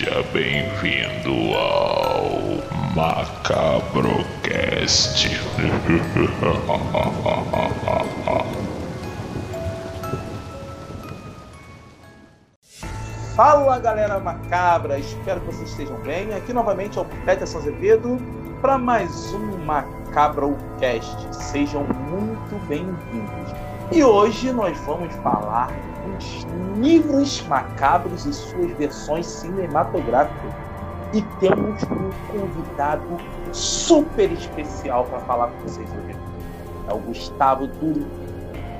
Seja bem-vindo ao Macabrocast. Fala galera macabra, espero que vocês estejam bem. Aqui novamente é o Peterson Azevedo para mais um Macabrocast. Sejam muito bem-vindos. E hoje nós vamos falar dos livros macabros e suas versões cinematográficas. E temos um convidado super especial para falar com vocês hoje. É o Gustavo do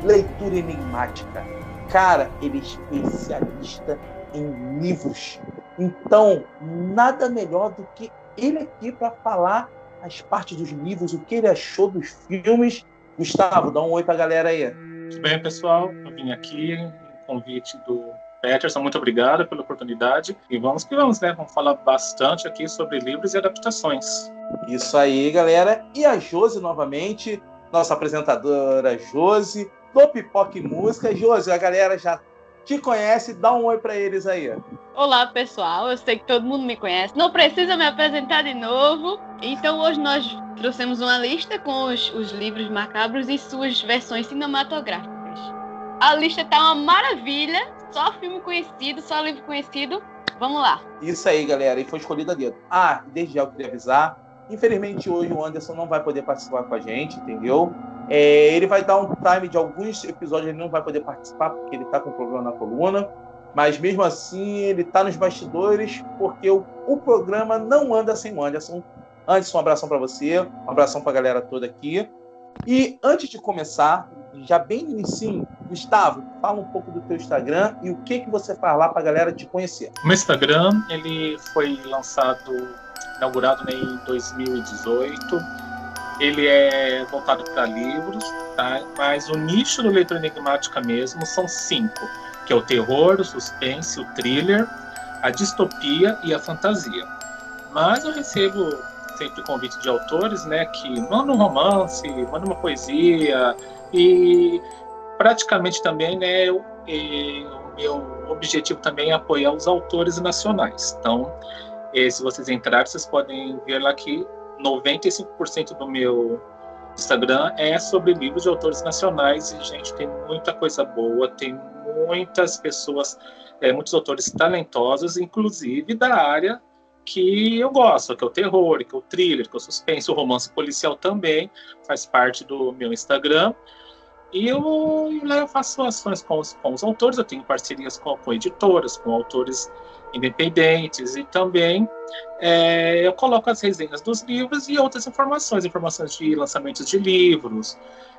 Leitura Enigmática. Cara, ele é especialista em livros. Então, nada melhor do que ele aqui para falar as partes dos livros, o que ele achou dos filmes. Gustavo, dá um oi para a galera aí. Tudo bem, pessoal? Eu vim aqui convite do Peterson, muito obrigado pela oportunidade. E vamos que vamos, né? Vamos falar bastante aqui sobre livros e adaptações. Isso aí, galera. E a Josi, novamente, nossa apresentadora Josi, do Pipoca e Música. Josi, a galera já te conhece, dá um oi para eles aí. Olá, pessoal. Eu sei que todo mundo me conhece. Não precisa me apresentar de novo. Então, hoje nós trouxemos uma lista com os, os livros macabros e suas versões cinematográficas. A lista tá uma maravilha. Só filme conhecido, só livro conhecido. Vamos lá. Isso aí, galera. E foi escolhido a dedo. Ah, desde já eu queria avisar. Infelizmente, hoje o Anderson não vai poder participar com a gente, entendeu? É, ele vai dar um time de alguns episódios, ele não vai poder participar porque ele tá com problema na coluna. Mas mesmo assim, ele tá nos bastidores porque o, o programa não anda sem o Anderson. Anderson, um abração para você, um abração para a galera toda aqui. E antes de começar, já bem no início, Gustavo, fala um pouco do teu Instagram e o que que você faz lá para a galera te conhecer. O meu Instagram, ele foi lançado, inaugurado em 2018. Ele é voltado para livros, tá? mas o nicho do leitura enigmática mesmo são cinco, que é o terror, o suspense, o thriller, a distopia e a fantasia. Mas eu recebo sempre convite de autores, né, que mandam um romance, mandam uma poesia e praticamente também, né, eu, o meu objetivo também é apoiar os autores nacionais. Então, eh, se vocês entrarem, vocês podem ver lá que 95% do meu Instagram é sobre livros de autores nacionais e, gente, tem muita coisa boa, tem muitas pessoas, é, muitos autores talentosos, inclusive da área que eu gosto, que é o terror, que é o thriller, que é o suspense, o romance policial também faz parte do meu Instagram. E eu, lá eu faço ações com os, com os autores, eu tenho parcerias com, com editoras, com autores independentes e também é, eu coloco as resenhas dos livros e outras informações, informações de lançamentos de livros,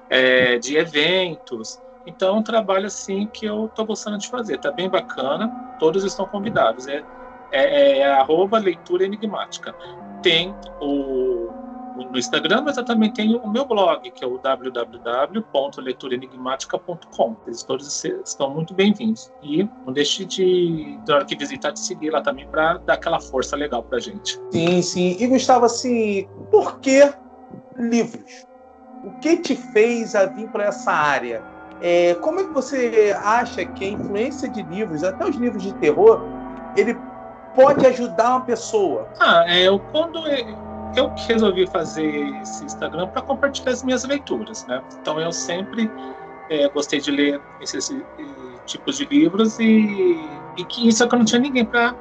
é, de eventos. Então, é um trabalho assim que eu estou gostando de fazer, tá bem bacana, todos estão convidados. É, é, é leitura enigmática. Tem o, no Instagram, mas eu também tenho o meu blog, que é o www.leiturenigmática.com. Eles todos estão muito bem-vindos. E não deixe de, na hora que visitar, de seguir lá também para dar aquela força legal para gente. Sim, sim. E Gustavo, assim, por que livros? O que te fez a vir para essa área? É, como é que você acha que a influência de livros, até os livros de terror, ele pode ajudar uma pessoa? Ah, é, eu, quando eu resolvi fazer esse Instagram para compartilhar as minhas leituras, né? Então eu sempre é, gostei de ler esses, esses tipos de livros e, e que isso é que eu não tinha ninguém para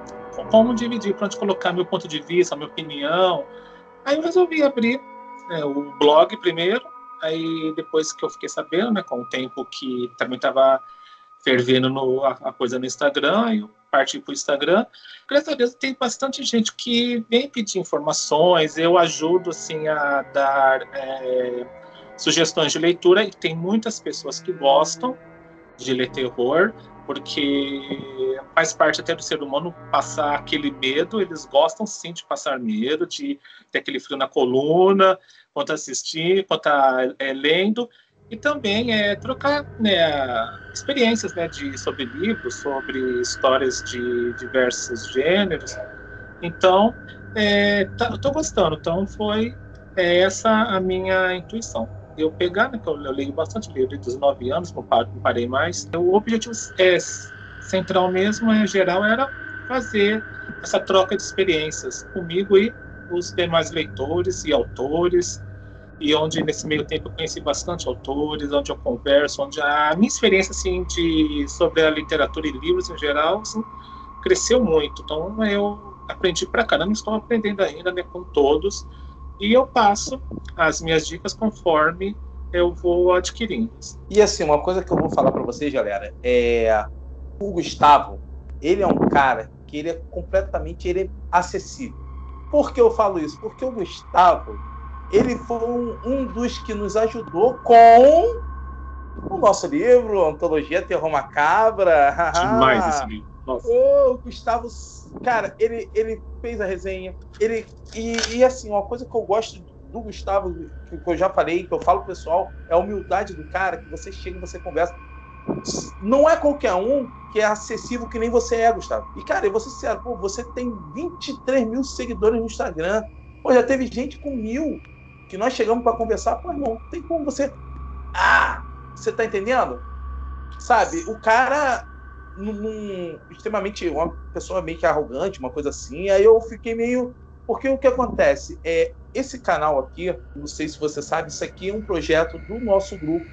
como dividir, para onde colocar meu ponto de vista, minha opinião. Aí eu resolvi abrir né, o blog primeiro, aí depois que eu fiquei sabendo, né, com o tempo que também estava fervendo no, a, a, coisa no Instagram, aí eu parti para o Instagram. Graças a Deus tem bastante gente que vem pedir informações, eu ajudo assim a dar é, sugestões de leitura. E tem muitas pessoas que gostam de ler terror, porque faz parte até do ser humano passar aquele medo, eles gostam sim de passar medo, de ter aquele frio na coluna, quando assistir, quando tá é, lendo, e também é trocar né, experiências né, de, sobre livros, sobre histórias de diversos gêneros. Então, é, tá, eu estou gostando. Então, foi é, essa a minha intuição. Eu pegar, né, que eu, eu leio bastante livro dos nove anos, não parei mais. O objetivo é, central mesmo, é, geral, era fazer essa troca de experiências comigo e os demais leitores e autores, e onde nesse meio tempo eu conheci bastante autores, onde eu converso, onde a minha experiência assim, de, sobre a literatura e livros em geral assim, cresceu muito. Então eu aprendi pra caramba, estou aprendendo ainda né, com todos, e eu passo as minhas dicas conforme eu vou adquirindo. E assim, uma coisa que eu vou falar para vocês, galera, é o Gustavo, ele é um cara que ele é completamente ele é acessível. Por que eu falo isso? Porque o Gustavo, ele foi um, um dos que nos ajudou com o nosso livro, Antologia Terror Macabra. Demais esse livro. Nossa. O Gustavo, cara, ele, ele fez a resenha. Ele, e, e assim, uma coisa que eu gosto do Gustavo, que eu já falei, que eu falo pro pessoal, é a humildade do cara, que você chega e você conversa. Não é qualquer um que é acessível que nem você é, Gustavo. E, cara, eu vou ser sincero, pô, você tem 23 mil seguidores no Instagram. Pô, já teve gente com mil que nós chegamos para conversar. Pô, irmão, tem como você. Ah! Você tá entendendo? Sabe, o cara. Num, num, extremamente. Uma pessoa meio que arrogante, uma coisa assim. Aí eu fiquei meio. Porque o que acontece? É, esse canal aqui, não sei se você sabe, isso aqui é um projeto do nosso grupo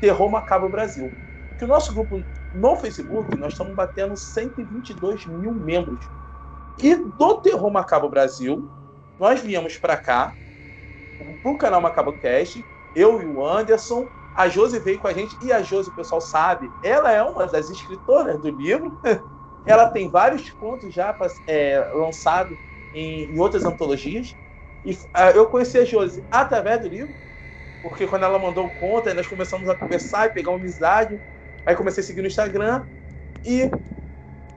Terror Macabro Brasil. Que o nosso grupo no Facebook, nós estamos batendo 122 mil membros. E do Terror Macabro Brasil, nós viemos para cá, pro canal Macabro Cast, eu e o Anderson, a Josi veio com a gente, e a Josi, o pessoal sabe, ela é uma das escritoras do livro. ela tem vários contos já é, lançados em, em outras antologias. E uh, eu conheci a Josi através do livro, porque quando ela mandou o conta, nós começamos a conversar e pegar uma amizade. Aí comecei a seguir no Instagram e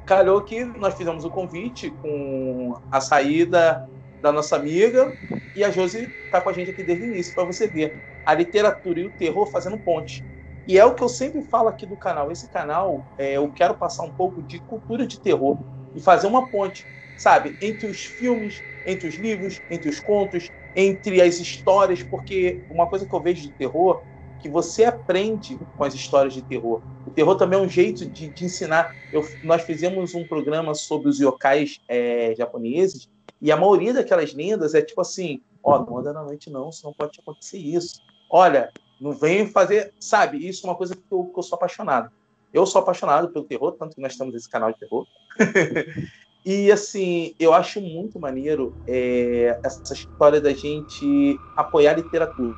calhou que nós fizemos o convite com a saída da nossa amiga e a Josi está com a gente aqui desde o início para você ver a literatura e o terror fazendo ponte. E é o que eu sempre falo aqui do canal. Esse canal, é, eu quero passar um pouco de cultura de terror e fazer uma ponte, sabe, entre os filmes, entre os livros, entre os contos, entre as histórias, porque uma coisa que eu vejo de terror que você aprende com as histórias de terror. O terror também é um jeito de, de ensinar. Eu, nós fizemos um programa sobre os yokais é, japoneses e a maioria daquelas lendas é tipo assim: ó, não anda na noite não, senão pode acontecer isso. Olha, não vem fazer, sabe? Isso é uma coisa que eu, que eu sou apaixonado. Eu sou apaixonado pelo terror, tanto que nós temos esse canal de terror. E assim, eu acho muito maneiro é, essa história da gente apoiar a literatura.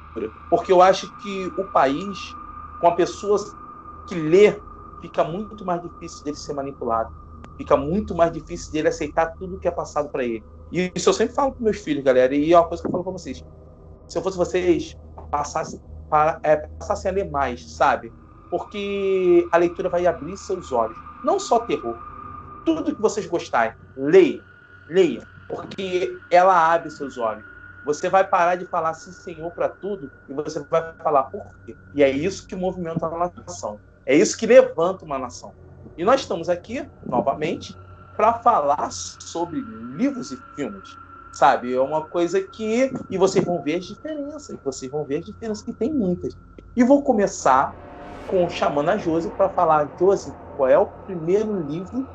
Porque eu acho que o país, com a pessoa que lê, fica muito mais difícil dele ser manipulado. Fica muito mais difícil dele aceitar tudo que é passado para ele. E isso eu sempre falo para meus filhos, galera. E é uma coisa que eu falo para vocês. Se eu fosse vocês, passassem, para, é, passassem a ler mais, sabe? Porque a leitura vai abrir seus olhos. Não só terror, tudo que vocês gostarem, leia, leia, porque ela abre seus olhos. Você vai parar de falar sim, senhor, para tudo e você vai falar por quê. E é isso que movimenta a nação. É isso que levanta uma nação. E nós estamos aqui, novamente, para falar sobre livros e filmes. Sabe? É uma coisa que. E vocês vão ver as diferenças. Vocês vão ver as diferenças, que tem muitas. E vou começar com chamando a Josi para falar: Josi, qual é o primeiro livro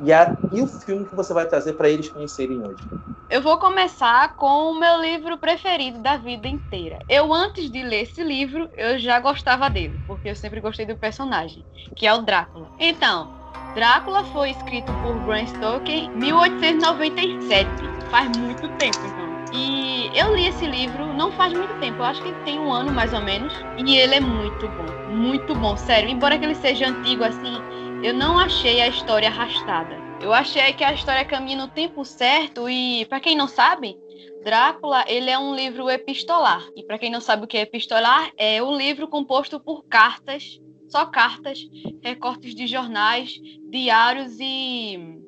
e, a, e o filme que você vai trazer para eles conhecerem hoje? Eu vou começar com o meu livro preferido da vida inteira. Eu, antes de ler esse livro, eu já gostava dele, porque eu sempre gostei do personagem, que é o Drácula. Então, Drácula foi escrito por Bram Stoker em 1897. Faz muito tempo, então. E eu li esse livro não faz muito tempo, eu acho que tem um ano mais ou menos. E ele é muito bom, muito bom, sério. Embora que ele seja antigo assim, eu não achei a história arrastada. Eu achei que a história caminha no tempo certo e, para quem não sabe, Drácula, ele é um livro epistolar. E para quem não sabe o que é epistolar, é um livro composto por cartas, só cartas, recortes de jornais, diários e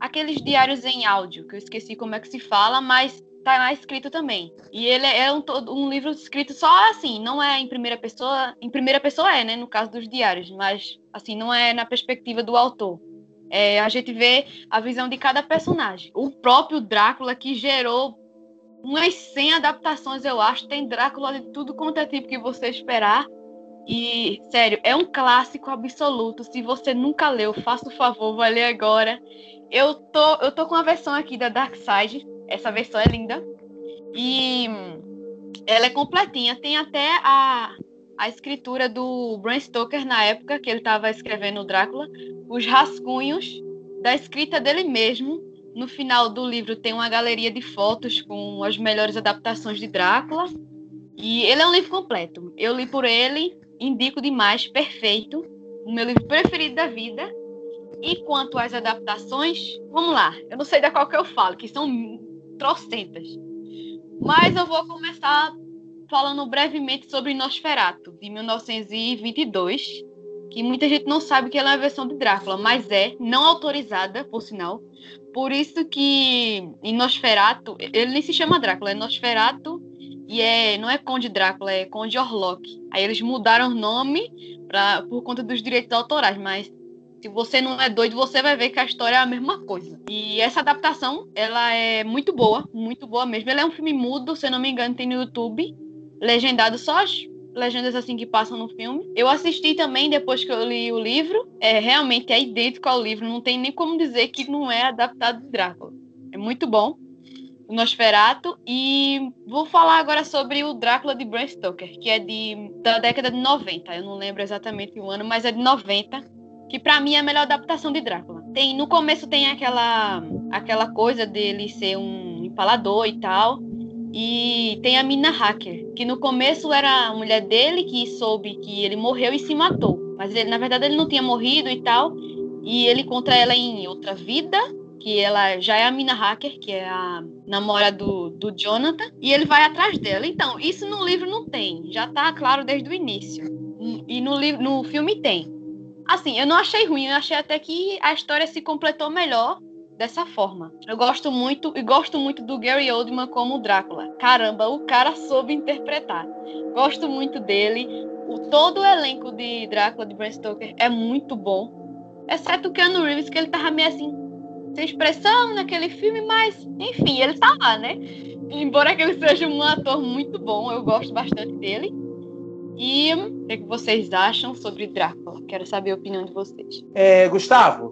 aqueles diários em áudio, que eu esqueci como é que se fala, mas tá lá escrito também. E ele é um, um, livro escrito só assim, não é em primeira pessoa. Em primeira pessoa é, né? No caso dos diários, mas assim, não é na perspectiva do autor. É, a gente vê a visão de cada personagem. O próprio Drácula, que gerou umas 100 adaptações, eu acho. Tem Drácula de tudo quanto é tipo que você esperar. E, sério, é um clássico absoluto. Se você nunca leu, faça o favor, vai ler agora. eu tô, eu tô com a versão aqui da Dark Side. Essa versão é linda. E ela é completinha. Tem até a, a escritura do Bram Stoker na época que ele estava escrevendo o Drácula, os rascunhos da escrita dele mesmo. No final do livro tem uma galeria de fotos com as melhores adaptações de Drácula. E ele é um livro completo. Eu li por ele, indico demais, perfeito. O meu livro preferido da vida. E quanto às adaptações, vamos lá. Eu não sei da qual que eu falo, que são trocentas. Mas eu vou começar falando brevemente sobre Nosferatu, de 1922, que muita gente não sabe que ela é a versão de Drácula, mas é, não autorizada, por sinal. Por isso que em Nosferatu, ele nem se chama Drácula, é Nosferatu e é, não é Conde Drácula, é Conde Orlok. Aí eles mudaram o nome pra, por conta dos direitos autorais, mas se você não é doido, você vai ver que a história é a mesma coisa. E essa adaptação, ela é muito boa, muito boa mesmo. Ela é um filme mudo, se eu não me engano, tem no YouTube, legendado só as legendas assim que passam no filme. Eu assisti também depois que eu li o livro. É realmente é idêntico ao livro, não tem nem como dizer que não é adaptado de Drácula. É muito bom. O Nosferatu e vou falar agora sobre o Drácula de Bram Stoker, que é de da década de 90. Eu não lembro exatamente o ano, mas é de 90 que para mim é a melhor adaptação de Drácula. Tem no começo tem aquela aquela coisa dele ser um empalador e tal. E tem a Mina Hacker, que no começo era a mulher dele que soube que ele morreu e se matou. Mas ele, na verdade ele não tinha morrido e tal. E ele encontra ela em outra vida, que ela já é a Mina Hacker, que é a namorada do, do Jonathan, e ele vai atrás dela. Então, isso no livro não tem, já tá claro desde o início. E no, no filme tem. Assim, eu não achei ruim, eu achei até que a história se completou melhor dessa forma. Eu gosto muito e gosto muito do Gary Oldman como Drácula. Caramba, o cara soube interpretar. Gosto muito dele. O todo o elenco de Drácula de Bram Stoker é muito bom, exceto o Keanu Reeves que ele tava meio assim sem expressão naquele filme, mas enfim, ele tá lá, né? Embora que ele seja um ator muito bom, eu gosto bastante dele. E o que, vocês acham sobre Drácula? Quero saber a opinião de vocês. É, Gustavo,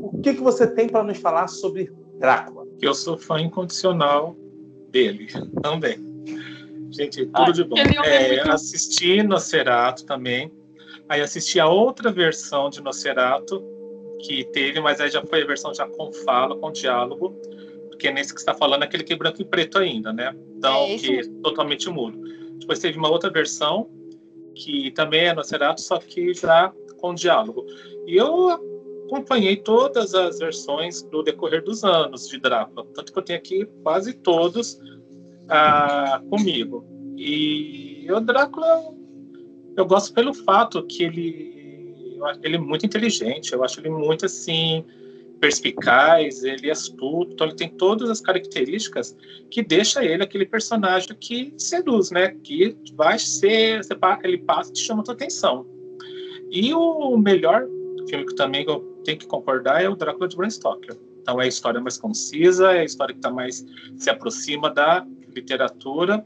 o que, que você tem para nos falar sobre Drácula? Eu sou fã incondicional dele também. Gente, tudo ah, de bom. É, é assisti Nosferatu também. Aí assisti a outra versão de Nosferatu que teve, mas aí já foi a versão já com fala, com diálogo, porque nesse que está falando é aquele que é branco e preto ainda, né? Então, é que é totalmente mudo. Depois teve uma outra versão que também é Nosferatu, só que já com diálogo. E eu acompanhei todas as versões do decorrer dos anos de Drácula, tanto que eu tenho aqui quase todos ah, comigo. E o Drácula, eu gosto pelo fato que ele, ele é muito inteligente, eu acho ele muito assim perspicaz, ele é astuto, então ele tem todas as características que deixa ele aquele personagem que seduz, né? Que vai ser, ele passa e te chama a tua atenção. E o melhor filme que também eu tenho que concordar é o Drácula de Bram Stoker. Então é a história mais concisa, é a história que está mais se aproxima da literatura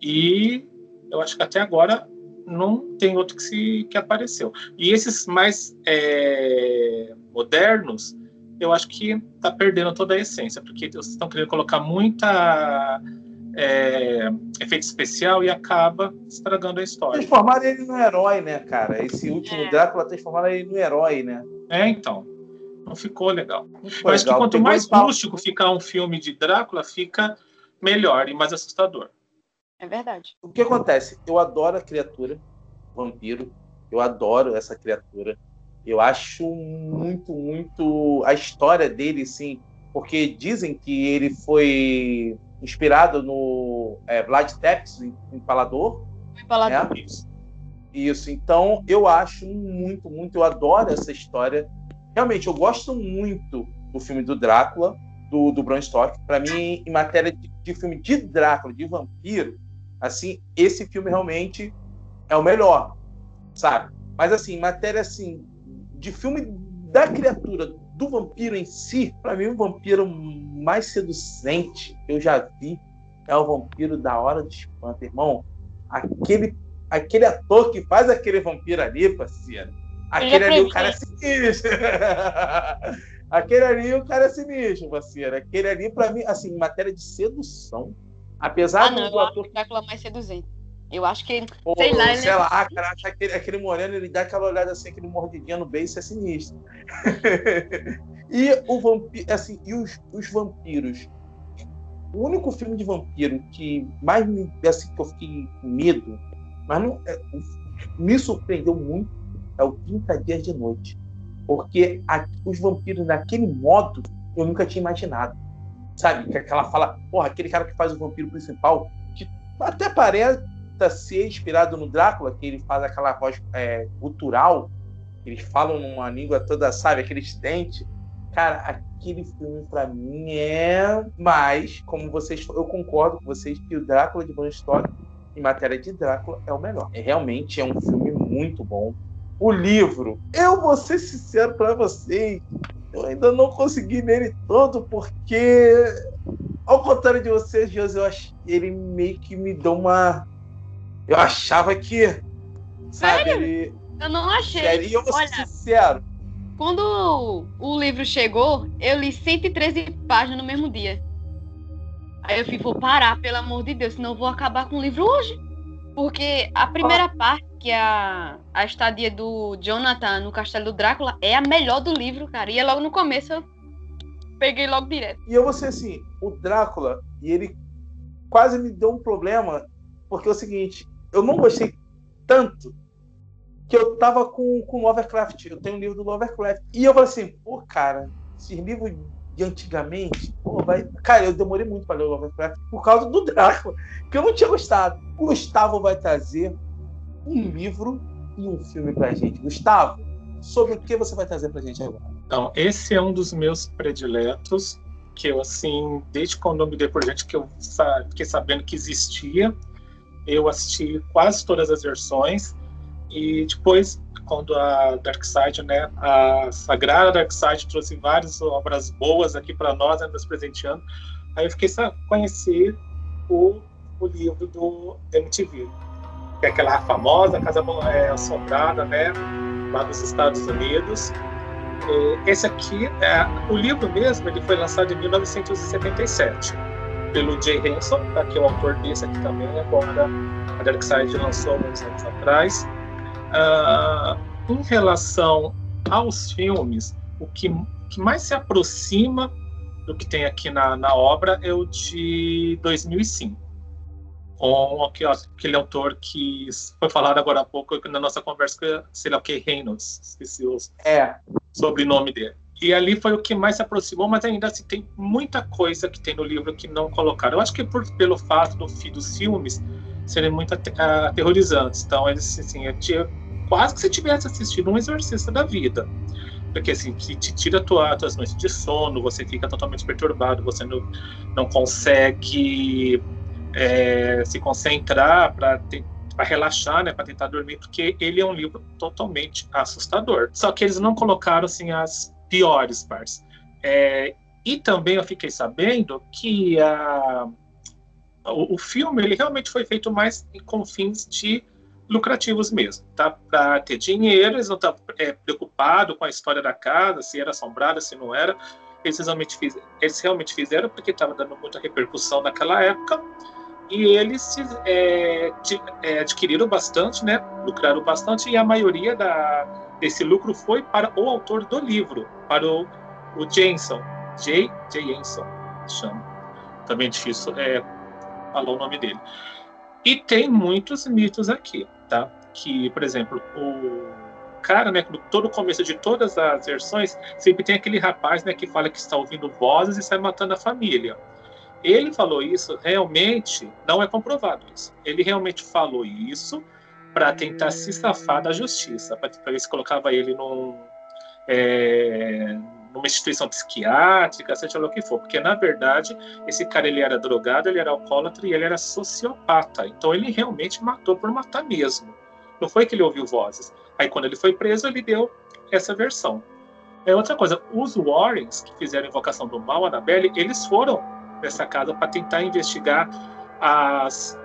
e eu acho que até agora não tem outro que se que apareceu. E esses mais é, modernos eu acho que está perdendo toda a essência, porque vocês estão querendo colocar muita é, efeito especial e acaba estragando a história. Transformaram ele no herói, né, cara? Esse último é. Drácula transformaram ele no herói, né? É, então. Não ficou legal. Não eu acho que quanto mais rústico ficar um filme de Drácula, fica melhor e mais assustador. É verdade. O que acontece? Eu adoro a criatura, vampiro. Eu adoro essa criatura. Eu acho muito, muito a história dele, sim, porque dizem que ele foi inspirado no é, Vlad Tepes, Empalador. Empalador. Né? Isso. Então, eu acho muito, muito, eu adoro essa história. Realmente, eu gosto muito do filme do Drácula, do, do Bram Stoker. Para mim, em matéria de, de, filme de Drácula, de vampiro, assim, esse filme realmente é o melhor, sabe? Mas assim, matéria assim de filme da criatura, do vampiro em si, para mim o vampiro mais seduzente que eu já vi é o vampiro da Hora do Espanto, irmão. Aquele, aquele ator que faz aquele vampiro ali, parceiro. Aquele ali, o cara é sinistro. Aquele ali, o cara é sinistro, parceiro. Aquele ali, pra mim, assim, em matéria de sedução, apesar Ah, não, do eu acho ator que o Drácula mais seduzente. Eu acho que, Pô, sei lá, ele sei é- lá, cara, aquele, aquele moreno, ele dá aquela olhada assim, aquele mordidinha no beijo, é sinistro. e o vampiro, assim, e os, os vampiros. O único filme de vampiro que mais me, assim, que eu fiquei com medo, mas não, é, me surpreendeu muito, é o 30 Dias de Noite. Porque a- os vampiros naquele modo, eu nunca tinha imaginado. Sabe? Que aquela fala, porra, aquele cara que faz o vampiro principal, que até parece ser inspirado no Drácula, que ele faz aquela voz é, gutural, eles falam numa língua toda, sabe, aqueles dentes. Cara, aquele filme pra mim é. Mas, como vocês. Eu concordo com vocês que o Drácula de Bram Stoker, em matéria de Drácula, é o melhor. É, realmente é um filme muito bom. O livro, eu vou ser sincero pra vocês, eu ainda não consegui ler ele todo, porque, ao contrário de vocês, José, eu ach... ele meio que me deu uma. Eu achava que. Sabe, ele. eu não achei. Sério, eu vou ser Olha, sincero. quando o livro chegou, eu li 113 páginas no mesmo dia. Aí eu falei, vou parar, pelo amor de Deus, senão eu vou acabar com o livro hoje. Porque a primeira parte, que é a, a estadia do Jonathan no Castelo do Drácula, é a melhor do livro, cara. E é logo no começo eu peguei logo direto. E eu vou ser assim, o Drácula, e ele quase me deu um problema, porque é o seguinte, eu não gostei tanto que eu tava com, com Lovecraft. Eu tenho um livro do Lovecraft. E eu falei assim, pô, cara, esses livros de antigamente, pô, vai. Cara, eu demorei muito para ler o Lovecraft por causa do Drácula, que eu não tinha gostado. O Gustavo vai trazer um livro e um filme pra gente. Gustavo, sobre o que você vai trazer pra gente agora? Então, esse é um dos meus prediletos, que eu, assim, desde quando eu me dei por gente que eu fiquei sabendo que existia, eu assisti quase todas as versões, e depois, quando a Darkseid, né, a sagrada Darkseid trouxe várias obras boas aqui para nós, né, nos presenteando, aí eu fiquei sa- conhecer o, o livro do MTV, que é aquela famosa Casa é, Assombrada, né, lá dos Estados Unidos, esse aqui, é, o livro mesmo, ele foi lançado em 1977 pelo Jay Henson, tá, que é o autor desse aqui também, agora a Darkseid lançou alguns anos atrás. Ah, em relação aos filmes, o que, que mais se aproxima do que tem aqui na, na obra é o de 2005 com aquele, aquele autor que foi falado agora há pouco na nossa conversa, que é, sei lá o que, Reynolds, esqueci o É, sobrenome dele. E ali foi o que mais se aproximou, mas ainda assim tem muita coisa que tem no livro que não colocaram. Eu acho que por, pelo fato do, dos filmes serem muito ah, aterrorizantes. Então, eles, assim, é ti- quase que você tivesse assistido um exorcista da vida. Porque, assim, te, tira tua, tuas noites de sono, você fica totalmente perturbado, você não, não consegue é, se concentrar para relaxar, né, para tentar dormir, porque ele é um livro totalmente assustador. Só que eles não colocaram assim as piores partes. É, e também eu fiquei sabendo que a, o, o filme ele realmente foi feito mais com fins de lucrativos mesmo, tá? Para ter dinheiro, eles não estão é, preocupados com a história da casa, se era assombrada, se não era. Eles realmente, fiz, eles realmente fizeram porque estava dando muita repercussão naquela época e eles é, é, adquiriram bastante, né? Lucraram bastante e a maioria da, desse lucro foi para o autor do livro, para o, o Jenson, J. J. Jenson, chama. Também difícil é, falar o nome dele. E tem muitos mitos aqui, tá? Que, por exemplo, o cara, né, todo começo de todas as versões, sempre tem aquele rapaz, né, que fala que está ouvindo vozes e sai matando a família. Ele falou isso realmente, não é comprovado isso. Ele realmente falou isso para tentar se safar da justiça, para ver se colocava ele num, é, numa instituição psiquiátrica, seja lá o que for. Porque, na verdade, esse cara ele era drogado, ele era alcoólatra e ele era sociopata. Então, ele realmente matou por matar mesmo. Não foi que ele ouviu vozes. Aí, quando ele foi preso, ele deu essa versão. É outra coisa, os Warrens, que fizeram Invocação do Mal, Annabelle, eles foram nessa casa para tentar investigar as,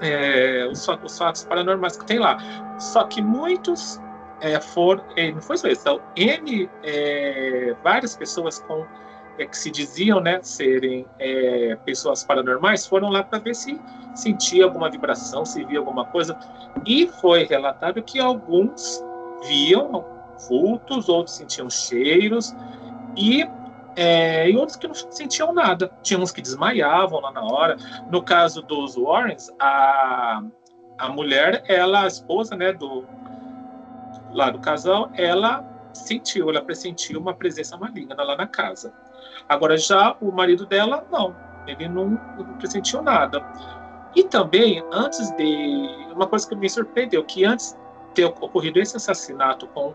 é, os, os, fatos paranormais que tem lá. Só que muitos é, foram, é, não foi só isso, são N, é, várias pessoas com, é, que se diziam né, serem é, pessoas paranormais foram lá para ver se sentia alguma vibração, se via alguma coisa. E foi relatado que alguns viam vultos, outros sentiam cheiros, e, é, e outros que não sentiam nada. Tinha uns que desmaiavam lá na hora. No caso dos Warrens, a, a mulher, ela, a esposa né, do, lá do casal, ela sentiu, ela pressentiu uma presença maligna lá na casa. Agora, já o marido dela, não, ele não, não pressentiu nada. E também, antes de. Uma coisa que me surpreendeu, que antes de ter ocorrido esse assassinato com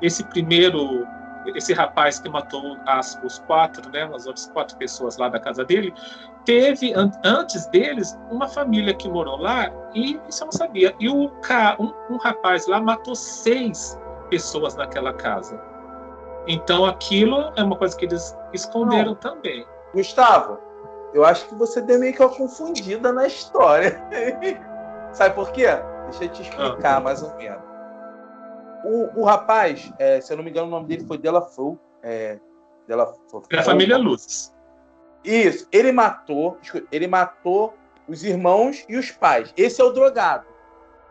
esse primeiro. Esse rapaz que matou as, os quatro, né, as outras quatro pessoas lá da casa dele, teve an, antes deles uma família que morou lá e isso eu não sabia. E o, um, um rapaz lá matou seis pessoas naquela casa. Então aquilo é uma coisa que eles esconderam não. também. Gustavo, eu acho que você deu meio que uma confundida na história. Sabe por quê? Deixa eu te explicar ah. mais ou menos. O, o rapaz, é, se eu não me engano, o nome dele foi Delafoe. É, Delafoe. Da família Luz. Isso. Ele matou, ele matou os irmãos e os pais. Esse é o drogado.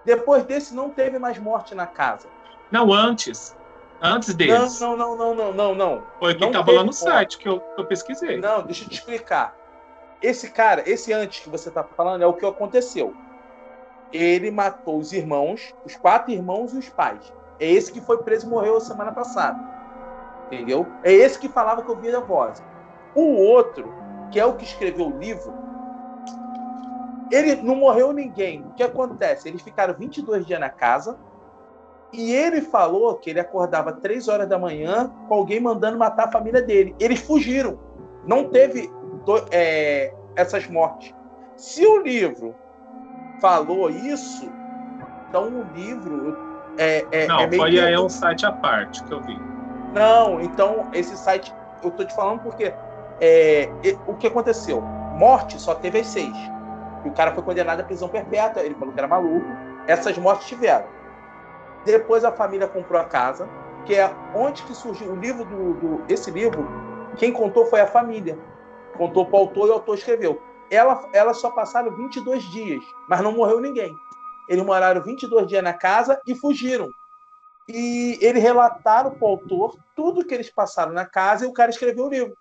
Depois desse, não teve mais morte na casa. Não, antes. Antes deles. Não, não, não, não, não, não. Foi o que estava lá no site que eu, que eu pesquisei. Não, deixa eu te explicar. Esse cara, esse antes que você está falando, é o que aconteceu. Ele matou os irmãos, os quatro irmãos e os pais. É esse que foi preso e morreu semana passada. Entendeu? É esse que falava que eu via a voz. O outro, que é o que escreveu o livro, ele não morreu ninguém. O que acontece? Eles ficaram 22 dias na casa e ele falou que ele acordava 3 horas da manhã com alguém mandando matar a família dele. Eles fugiram. Não teve é, essas mortes. Se o livro falou isso, então o livro é, é, não, é meio foi aí um site à parte que eu vi. Não, então esse site eu tô te falando porque é, o que aconteceu? Morte só teve as seis. E o cara foi condenado à prisão perpétua. Ele falou que era maluco. Essas mortes tiveram. Depois a família comprou a casa, que é onde que surgiu o livro do, do esse livro. Quem contou foi a família contou para o autor e o autor escreveu. Ela, elas só passaram 22 dias, mas não morreu ninguém. Eles moraram 22 dias na casa e fugiram. E eles relataram para o autor tudo que eles passaram na casa e o cara escreveu o livro.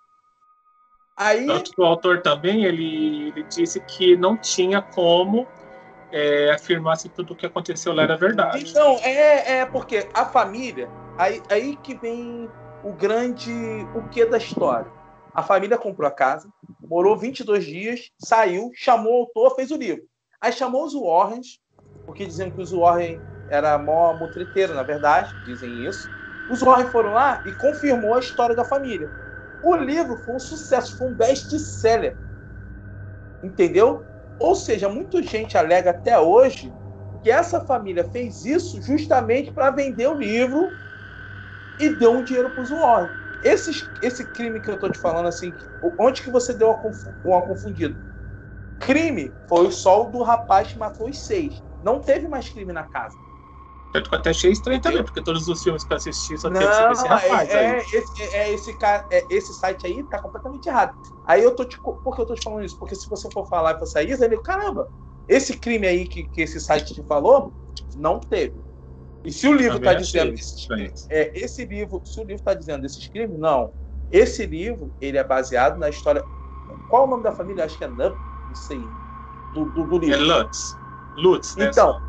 Aí... Tanto que o autor também ele, ele disse que não tinha como é, afirmar se tudo o que aconteceu lá era verdade. Então, é, é porque a família, aí, aí que vem o grande o que da história a família comprou a casa, morou 22 dias, saiu, chamou o autor, fez o livro. Aí chamou os Warrens, porque diziam que os Warren era mó mutreteiro, na verdade, dizem isso. Os Warren foram lá e confirmou a história da família. O livro foi um sucesso, foi um best-seller. Entendeu? Ou seja, muita gente alega até hoje que essa família fez isso justamente para vender o livro e deu um dinheiro para os Warren. Esse, esse crime que eu tô te falando, assim, onde que você deu uma, uma confundida? Crime foi o do rapaz que matou os seis. Não teve mais crime na casa. Eu até achei estranho também, porque todos os filmes que eu assisti só teve esse rapaz. É, é, esse, é, esse, cara, é, esse site aí tá completamente errado. Aí eu tô te. Por que eu tô te falando isso? Porque se você for falar e for sair, ele, caramba, esse crime aí que, que esse site te falou, não teve. E se o livro está dizendo esses, é, esse livro, se o livro está dizendo esses crimes, não. Esse livro ele é baseado na história. Qual o nome da família? Acho que é Nup, não sei. Do, do, do livro. É Lutz. Lutz, né? Então,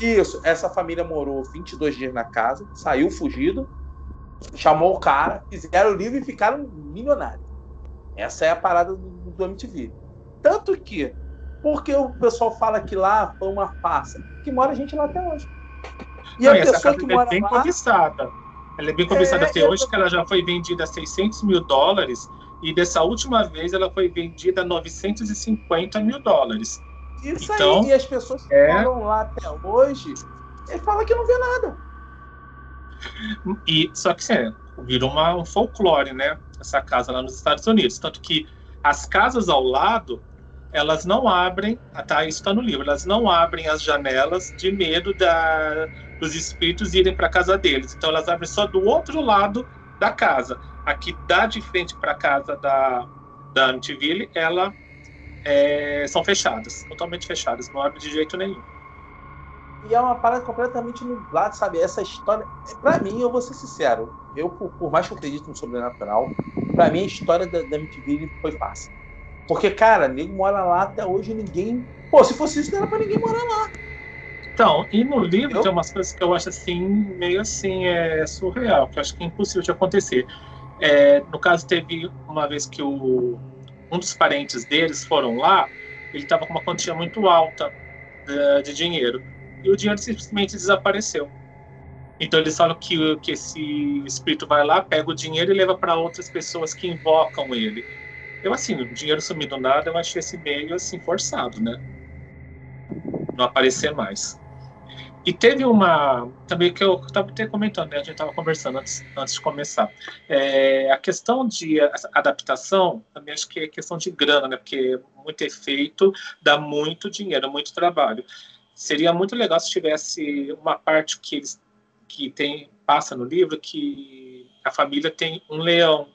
isso. Essa família morou 22 dias na casa, saiu fugido, chamou o cara, fizeram o livro e ficaram milionários. Essa é a parada do, do MTV. Tanto que, porque o pessoal fala que lá foi uma farsa, que mora gente lá até hoje. E Não, a pessoa que é mora é bem lá... cobiçada. Ela é bem cobiçada. É, Até hoje que ela já foi vendida a 600 mil dólares e dessa última vez ela foi vendida a 950 mil dólares. Isso então, aí, e as pessoas que é... moram lá até hoje, ele fala que não vê nada. E, só que é, virou uma, um folclore, né? Essa casa lá nos Estados Unidos. Tanto que as casas ao lado elas não abrem, tá, isso está no livro, elas não abrem as janelas de medo da, dos espíritos irem para a casa deles. Então elas abrem só do outro lado da casa. Aqui dá de frente para a casa da, da Amityville, ela é, são fechadas, totalmente fechadas, não abre de jeito nenhum. E é uma parada completamente nublada, sabe? Essa história, para mim, eu vou ser sincero, eu, por, por, mais que eu acredite no sobrenatural, para mim a história da, da Amityville foi fácil. Porque, cara, nego mora lá até hoje ninguém. Pô, se fosse isso, não era pra ninguém morar lá. Então, e no livro eu? tem umas coisas que eu acho assim, meio assim, é surreal, que eu acho que é impossível de acontecer. É, no caso, teve uma vez que o, um dos parentes deles foram lá, ele estava com uma quantia muito alta de, de, dinheiro. E o dinheiro simplesmente desapareceu. Então eles falam que, que esse espírito vai lá, pega o dinheiro e leva para outras pessoas que invocam ele. Eu, assim, o dinheiro sumindo nada, eu achei esse meio, assim, forçado, né? Não aparecer mais. E teve uma, também que eu estava até comentando, né? A gente estava conversando antes, antes de começar. É, a questão de adaptação, também acho que é questão de grana, né? Porque muito efeito dá muito dinheiro, muito trabalho. Seria muito legal se tivesse uma parte que eles que tem passa no livro que a família tem um leão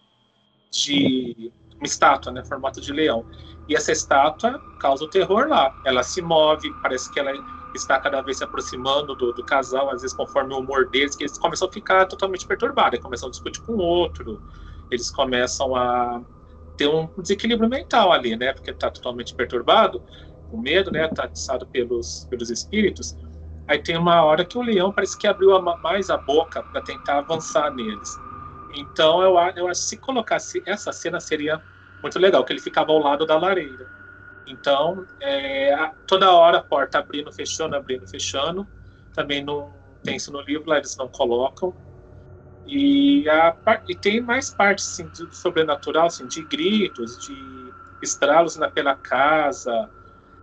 de uma estátua, né, formato de leão. E essa estátua causa o terror lá. Ela se move, parece que ela está cada vez se aproximando do, do casal, às vezes conforme o humor deles, que eles começam a ficar totalmente perturbados, eles começam a discutir com o outro, eles começam a ter um desequilíbrio mental ali, né, porque está totalmente perturbado, com medo, né, está atiçado pelos, pelos espíritos. Aí tem uma hora que o leão parece que abriu a, mais a boca para tentar avançar neles. Então eu, eu acho que se colocasse essa cena seria muito legal, que ele ficava ao lado da lareira. Então, é, toda hora a porta abrindo, fechando, abrindo, fechando. Também não tem isso no livro, lá eles não colocam. E, a, e tem mais partes assim, de sobrenatural, assim, de gritos, de estralos naquela casa,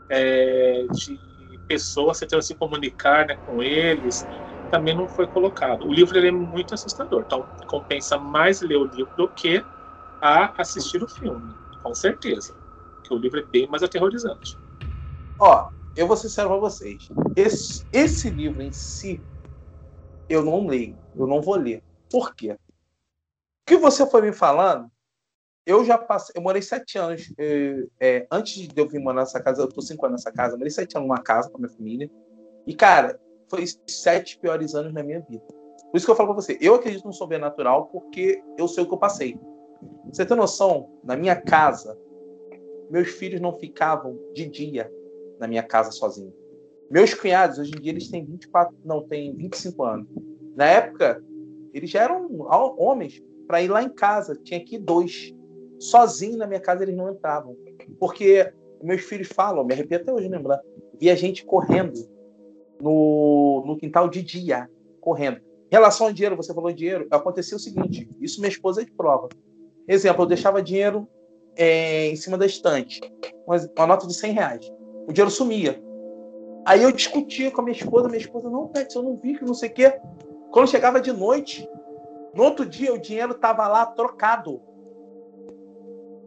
é, de pessoas tentando se comunicar né, com eles também não foi colocado. O livro ele é muito assustador, então compensa mais ler o livro do que a assistir o filme, com certeza. Que o livro é bem mais aterrorizante. Ó, eu vou ser sincero para vocês. Esse, esse livro em si, eu não leio, eu não vou ler. Por quê? O que você foi me falando, eu já passei, eu morei sete anos. É, antes de eu vir morar nessa casa, eu tô cinco anos nessa casa, morei sete anos numa casa com a minha família. E, cara, foi sete piores anos na minha vida. Por isso que eu falo pra você, eu acredito no sobrenatural porque eu sei o que eu passei. Você tem noção? Na minha casa, meus filhos não ficavam de dia na minha casa sozinhos. Meus cunhados, hoje em dia, eles têm 24, não, têm 25 anos. Na época, eles já eram homens para ir lá em casa. Tinha que ir dois. Sozinho na minha casa eles não entravam. Porque meus filhos falam, me arrepio até hoje lembrando, via gente correndo no, no quintal de dia, correndo. Em relação ao dinheiro, você falou dinheiro, acontecia o seguinte: isso minha esposa é de prova. Exemplo, eu deixava dinheiro é, em cima da estante, uma, uma, nota de 100 reais. O dinheiro sumia. Aí eu discutia com a minha esposa, minha esposa, não, Pet, eu não vi que não sei o quê. Quando chegava de noite, no outro dia o dinheiro estava lá trocado.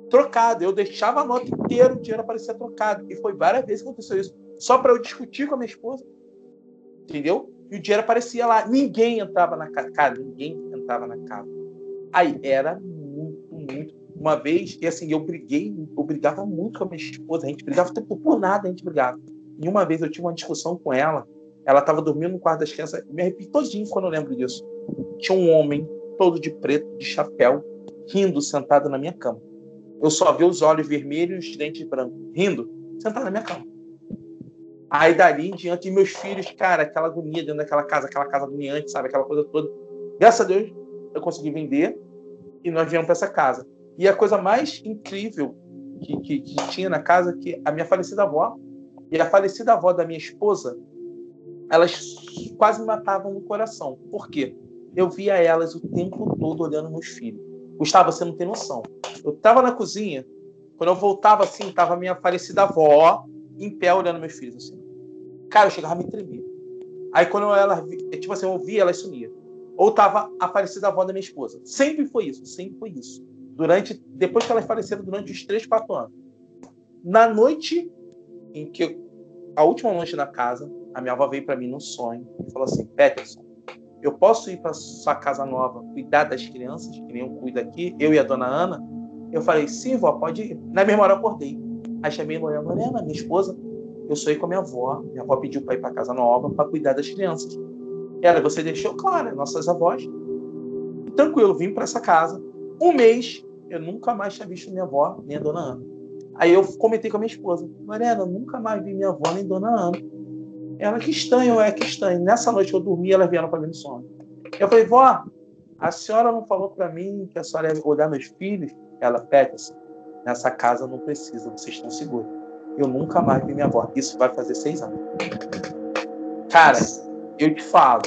Trocado. Eu deixava a nota inteira, o dinheiro aparecia trocado. E foi várias vezes que aconteceu isso. Só para eu discutir com a minha esposa entendeu? E o dinheiro aparecia lá. Ninguém entrava na casa. Cara, ninguém entrava na casa. Aí era muito, muito. Uma vez, e assim, eu briguei, eu brigava muito com a minha esposa. A gente brigava tempo por nada, a gente brigava. E uma vez eu tive uma discussão com ela. Ela estava dormindo no quarto das crianças. Me arrepio todinho quando eu lembro disso. Tinha um homem, todo de preto, de chapéu, rindo, sentado na minha cama. Eu só vi os olhos vermelhos e os dentes brancos, rindo, sentado na minha cama. Aí dali em diante, meus filhos, cara, aquela agonia dentro daquela casa, aquela casa agoniante, sabe? Aquela coisa toda. Graças a Deus, eu consegui vender e nós viemos para essa casa. E a coisa mais incrível que, que, que, tinha na casa é que a minha falecida avó e a falecida avó da minha esposa, elas quase me matavam no coração. Por quê? Eu via elas o tempo todo olhando meus filhos. Gustavo, você não tem noção. Eu estava na cozinha, quando eu voltava assim, estava a minha falecida avó em pé olhando meus filhos assim. Cara, eu chegava a me tremer. Aí quando ela, tipo assim, eu via, ela sumia. Ou tava a falecida avó da minha esposa. Sempre foi isso, sempre foi isso. Durante, depois que elas faleceram, durante os três, quatro anos. Na noite em que eu, a última noite na casa, a minha avó veio para mim num sonho e falou assim: Peterson, eu posso ir para sua casa nova cuidar das crianças, que nem eu cuido aqui, eu e a dona Ana? Eu falei: sim, vó, pode ir. Na mesma hora eu acordei. Aí chamei Lorena, Lorena, minha esposa, eu sou aí com a minha avó. Minha avó pediu para ir para casa nova para cuidar das crianças. Ela, você deixou? Claro, nossas avós. Tranquilo, vim para essa casa. Um mês, eu nunca mais tinha visto minha avó nem a dona Ana. Aí eu comentei com a minha esposa, eu nunca mais vi minha avó nem dona Ana. Ela, que estranho, é, que estranho. Nessa noite eu dormi, ela vieram para mim no sono. Eu falei, vó, a senhora não falou para mim que a senhora ia olhar meus filhos? Ela, Peterson, nessa casa não precisa, vocês estão seguros. Eu nunca mais vi minha avó. Isso vai fazer seis anos. Cara, eu te falo.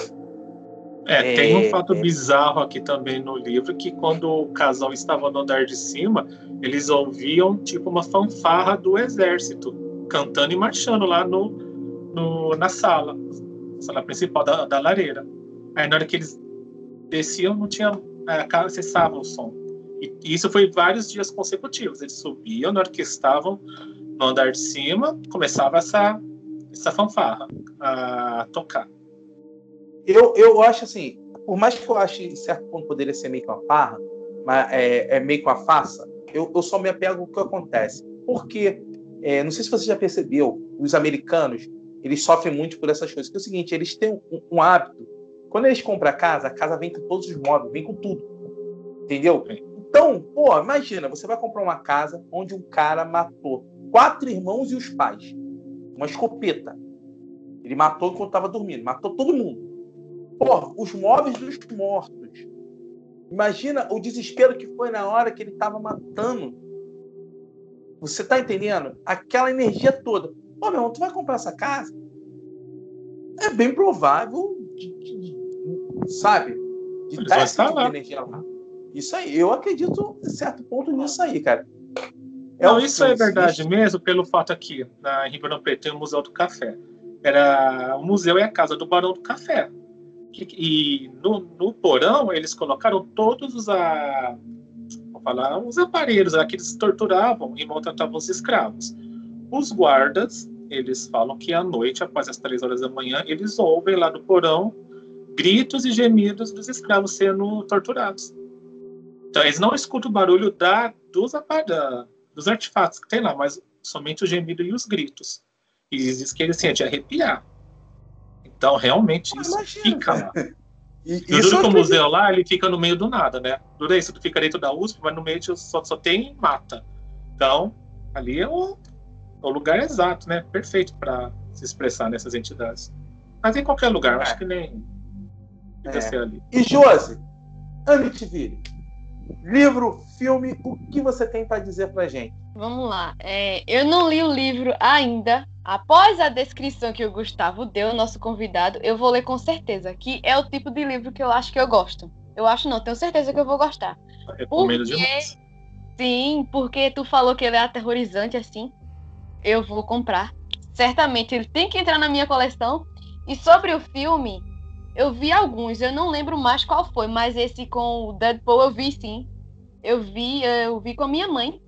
É, é tem um fato é... bizarro aqui também no livro, que quando o casal estava no andar de cima, eles ouviam tipo uma fanfarra do exército, cantando e marchando lá no, no na sala, sala principal da, da lareira. Aí na hora que eles desciam, não tinha. Casa cessava o som. E isso foi vários dias consecutivos. Eles subiam, na hora que estavam no andar de cima, começava essa, essa fanfarra a tocar. Eu, eu acho assim, por mais que eu ache em certo ponto poderia ser meio que uma farra, mas é, é meio que uma farsa, eu, eu só me apego ao que acontece. Porque, é, não sei se você já percebeu, os americanos, eles sofrem muito por essas coisas. Que é o seguinte, eles têm um, um hábito, quando eles compram a casa, a casa vem com todos os móveis, vem com tudo. Entendeu? Então, pô, imagina, você vai comprar uma casa onde um cara matou quatro irmãos e os pais. Uma escopeta. Ele matou enquanto estava dormindo, matou todo mundo. Pô, os móveis dos mortos. Imagina o desespero que foi na hora que ele estava matando. Você tá entendendo? Aquela energia toda. Pô, meu irmão, tu vai comprar essa casa? É bem provável, de, de, de, sabe? De estar essa tipo energia lá. Isso aí, eu acredito, em certo ponto, nisso aí, cara. É Não, isso é verdade mesmo, pelo fato aqui, na Ribeirão Preto tem o Museu do Café. Era, o museu é a casa do Barão do Café. E, e no, no, porão eles colocaram todos os, a, falar, os aparelhos lá que eles torturavam e maltratavam os escravos. Os guardas, eles falam que à noite, após as três horas da manhã, eles ouvem lá no porão gritos e gemidos dos escravos sendo torturados. Então, eles não escutam o barulho da, dos, da, dos artefatos que tem lá, mas somente o gemido e os gritos. E diz que ele sente arrepiar. Então, realmente, isso Imagina, fica lá. E, e duro que o museu lá, ele fica no meio do nada, né? Dura isso, tu fica dentro da USP, mas no meio só, só tem mata. Então, ali é o, é o lugar exato, né? Perfeito para se expressar nessas entidades. Mas em qualquer lugar, é. acho que nem é. ser ali. E Josi, Amityville, livro, filme, o que você tem para dizer para gente? Vamos lá. É, eu não li o livro ainda. Após a descrição que o Gustavo deu, nosso convidado, eu vou ler com certeza. Que é o tipo de livro que eu acho que eu gosto. Eu acho não, tenho certeza que eu vou gostar. recomendo porque... demais. Sim, porque tu falou que ele é aterrorizante assim. Eu vou comprar. Certamente ele tem que entrar na minha coleção. E sobre o filme, eu vi alguns, eu não lembro mais qual foi, mas esse com o Deadpool eu vi sim. Eu vi, eu vi com a minha mãe,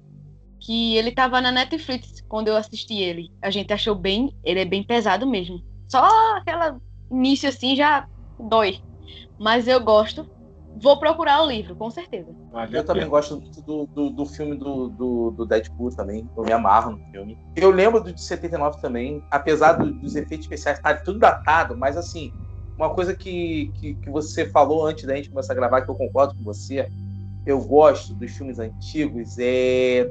que ele tava na Netflix quando eu assisti ele. A gente achou bem, ele é bem pesado mesmo. Só aquela início assim já dói. Mas eu gosto. Vou procurar o livro, com certeza. Vale eu também gosto do, do, do filme do, do, do, Deadpool também. Eu me amarro no filme. Eu lembro do de 79 também, apesar do, dos efeitos especiais estarem tudo datado, mas assim, uma coisa que, que, que, você falou antes da gente começar a gravar, que eu concordo com você, eu gosto dos filmes antigos, é,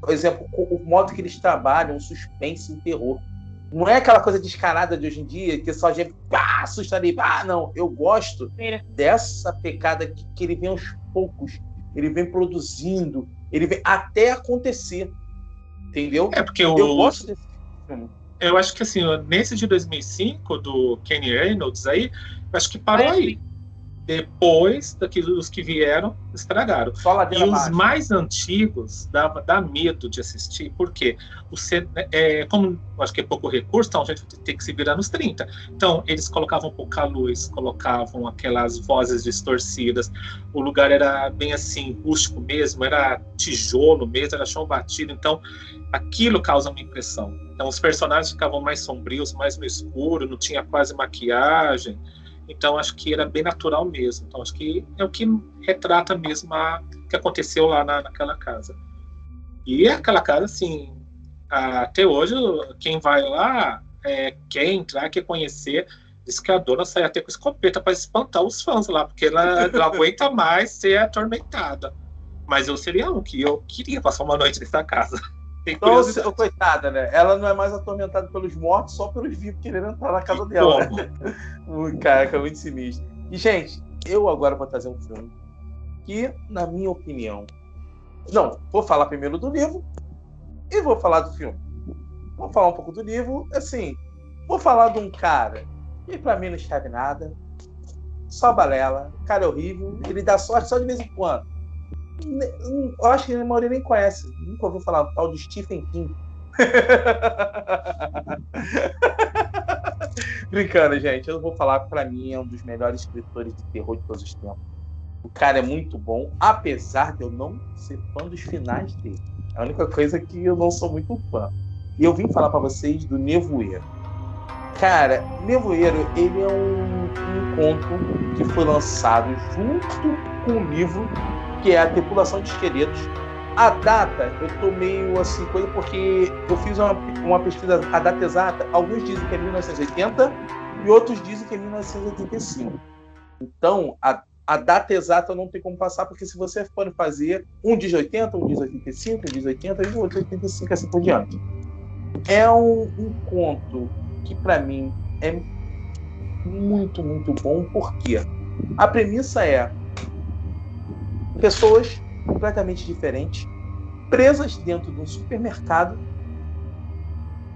por exemplo, o, modo que eles trabalham, o suspense e o terror. Não é aquela coisa descarada de hoje em dia, que só a gente pá, assusta ali, ah, não. Eu gosto dessa pecada que, que ele vem aos poucos, ele vem produzindo, ele vem até acontecer. Entendeu? É porque eu, eu gosto desse filme eu acho que assim, nesse de 2005 do Kenny Reynolds aí, eu acho que parou aí. Depois daqueles que vieram, estragaram. E os mais antigos dava dá medo de assistir, porque o é, como acho que é pouco recurso, então a gente tem que se virar nos 30. Então, eles colocavam pouca luz, colocavam aquelas vozes distorcidas. O lugar era bem assim, rústico mesmo, era tijolo mesmo, era chão batido. Então, aquilo causa uma impressão. Então, os personagens ficavam mais sombrios, mais no escuro, não tinha quase maquiagem. Então acho que era bem natural mesmo. Então acho que é o que retrata mesmo a que aconteceu lá na, naquela casa. E aquela casa, assim, até hoje quem vai lá é, quer entrar, quer conhecer. Diz que a dona sai até com escopeta para espantar os fãs lá, porque ela não aguenta mais ser atormentada. Mas eu seria um que eu queria passar uma noite nessa casa. Então, coitada, né? Ela não é mais atormentada pelos mortos, só pelos vivos querendo entrar na casa dela. Né? Cara, que é muito sinistro. E, gente, eu agora vou trazer um filme que, na minha opinião. Não, vou falar primeiro do livro e vou falar do filme. Vou falar um pouco do livro, assim. Vou falar de um cara que pra mim não escreve nada, só balela, cara é horrível, ele dá sorte só de vez em quando. Eu acho que a maioria nem conhece. Nunca ouviu falar do tal de Stephen King. Brincando, gente. Eu vou falar pra mim é um dos melhores escritores de terror de todos os tempos. O cara é muito bom, apesar de eu não ser fã dos finais dele. É a única coisa que eu não sou muito fã. E eu vim falar para vocês do Nevoeiro. Cara, Nevoeiro, ele é um, um conto que foi lançado junto com o livro que é a tripulação de esqueletos. A data, eu tô meio assim, coisa porque eu fiz uma, uma pesquisa, a data exata, alguns dizem que é 1980 e outros dizem que é 1985. Então, a, a data exata não tem como passar, porque se você for fazer, um diz 80, um diz 85, um diz 80 e outro 85, assim por diante. É um, um conto que, para mim, é muito, muito bom, porque a premissa é pessoas completamente diferentes, presas dentro de um supermercado,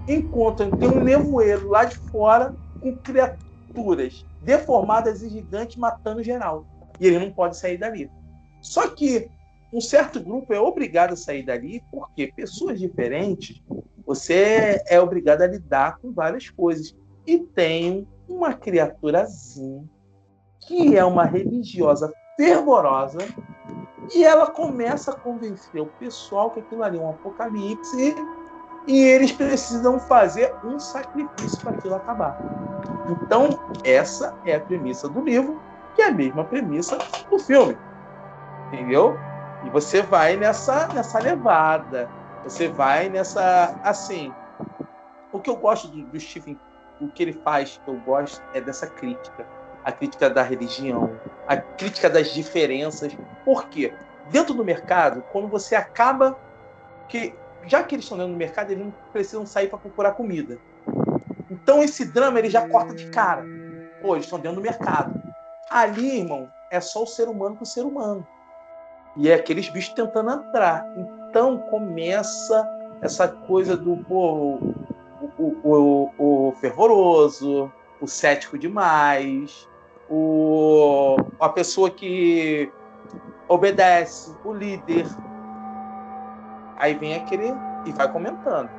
encontram tem um nevoeiro lá de fora com criaturas deformadas e gigantes matando geral. E ele não pode sair dali. Só que um certo grupo é obrigado a sair dali porque pessoas diferentes você é obrigado a lidar com várias coisas. E tem uma criaturazinha que é uma religiosa fervorosa e ela começa a convencer o pessoal que aquilo ali é um apocalipse e eles precisam fazer um sacrifício para aquilo acabar. Então, essa é a premissa do livro, que é a mesma premissa do filme. Entendeu? E você vai nessa, nessa levada. Você vai nessa. Assim. O que eu gosto do, do Stephen, o que ele faz, que eu gosto, é dessa crítica a crítica da religião, a crítica das diferenças. Por quê? Dentro do mercado, quando você acaba que já que eles estão dentro do mercado, eles não precisam sair para procurar comida. Então esse drama ele já corta de cara. Pô, eles estão dentro do mercado. Ali, irmão, é só o ser humano com o ser humano. E é aqueles bichos tentando entrar. Então começa essa coisa do pô, o, o, o, o fervoroso, o cético demais, o, a pessoa que obedece, o líder. Aí vem aquele e vai comentando.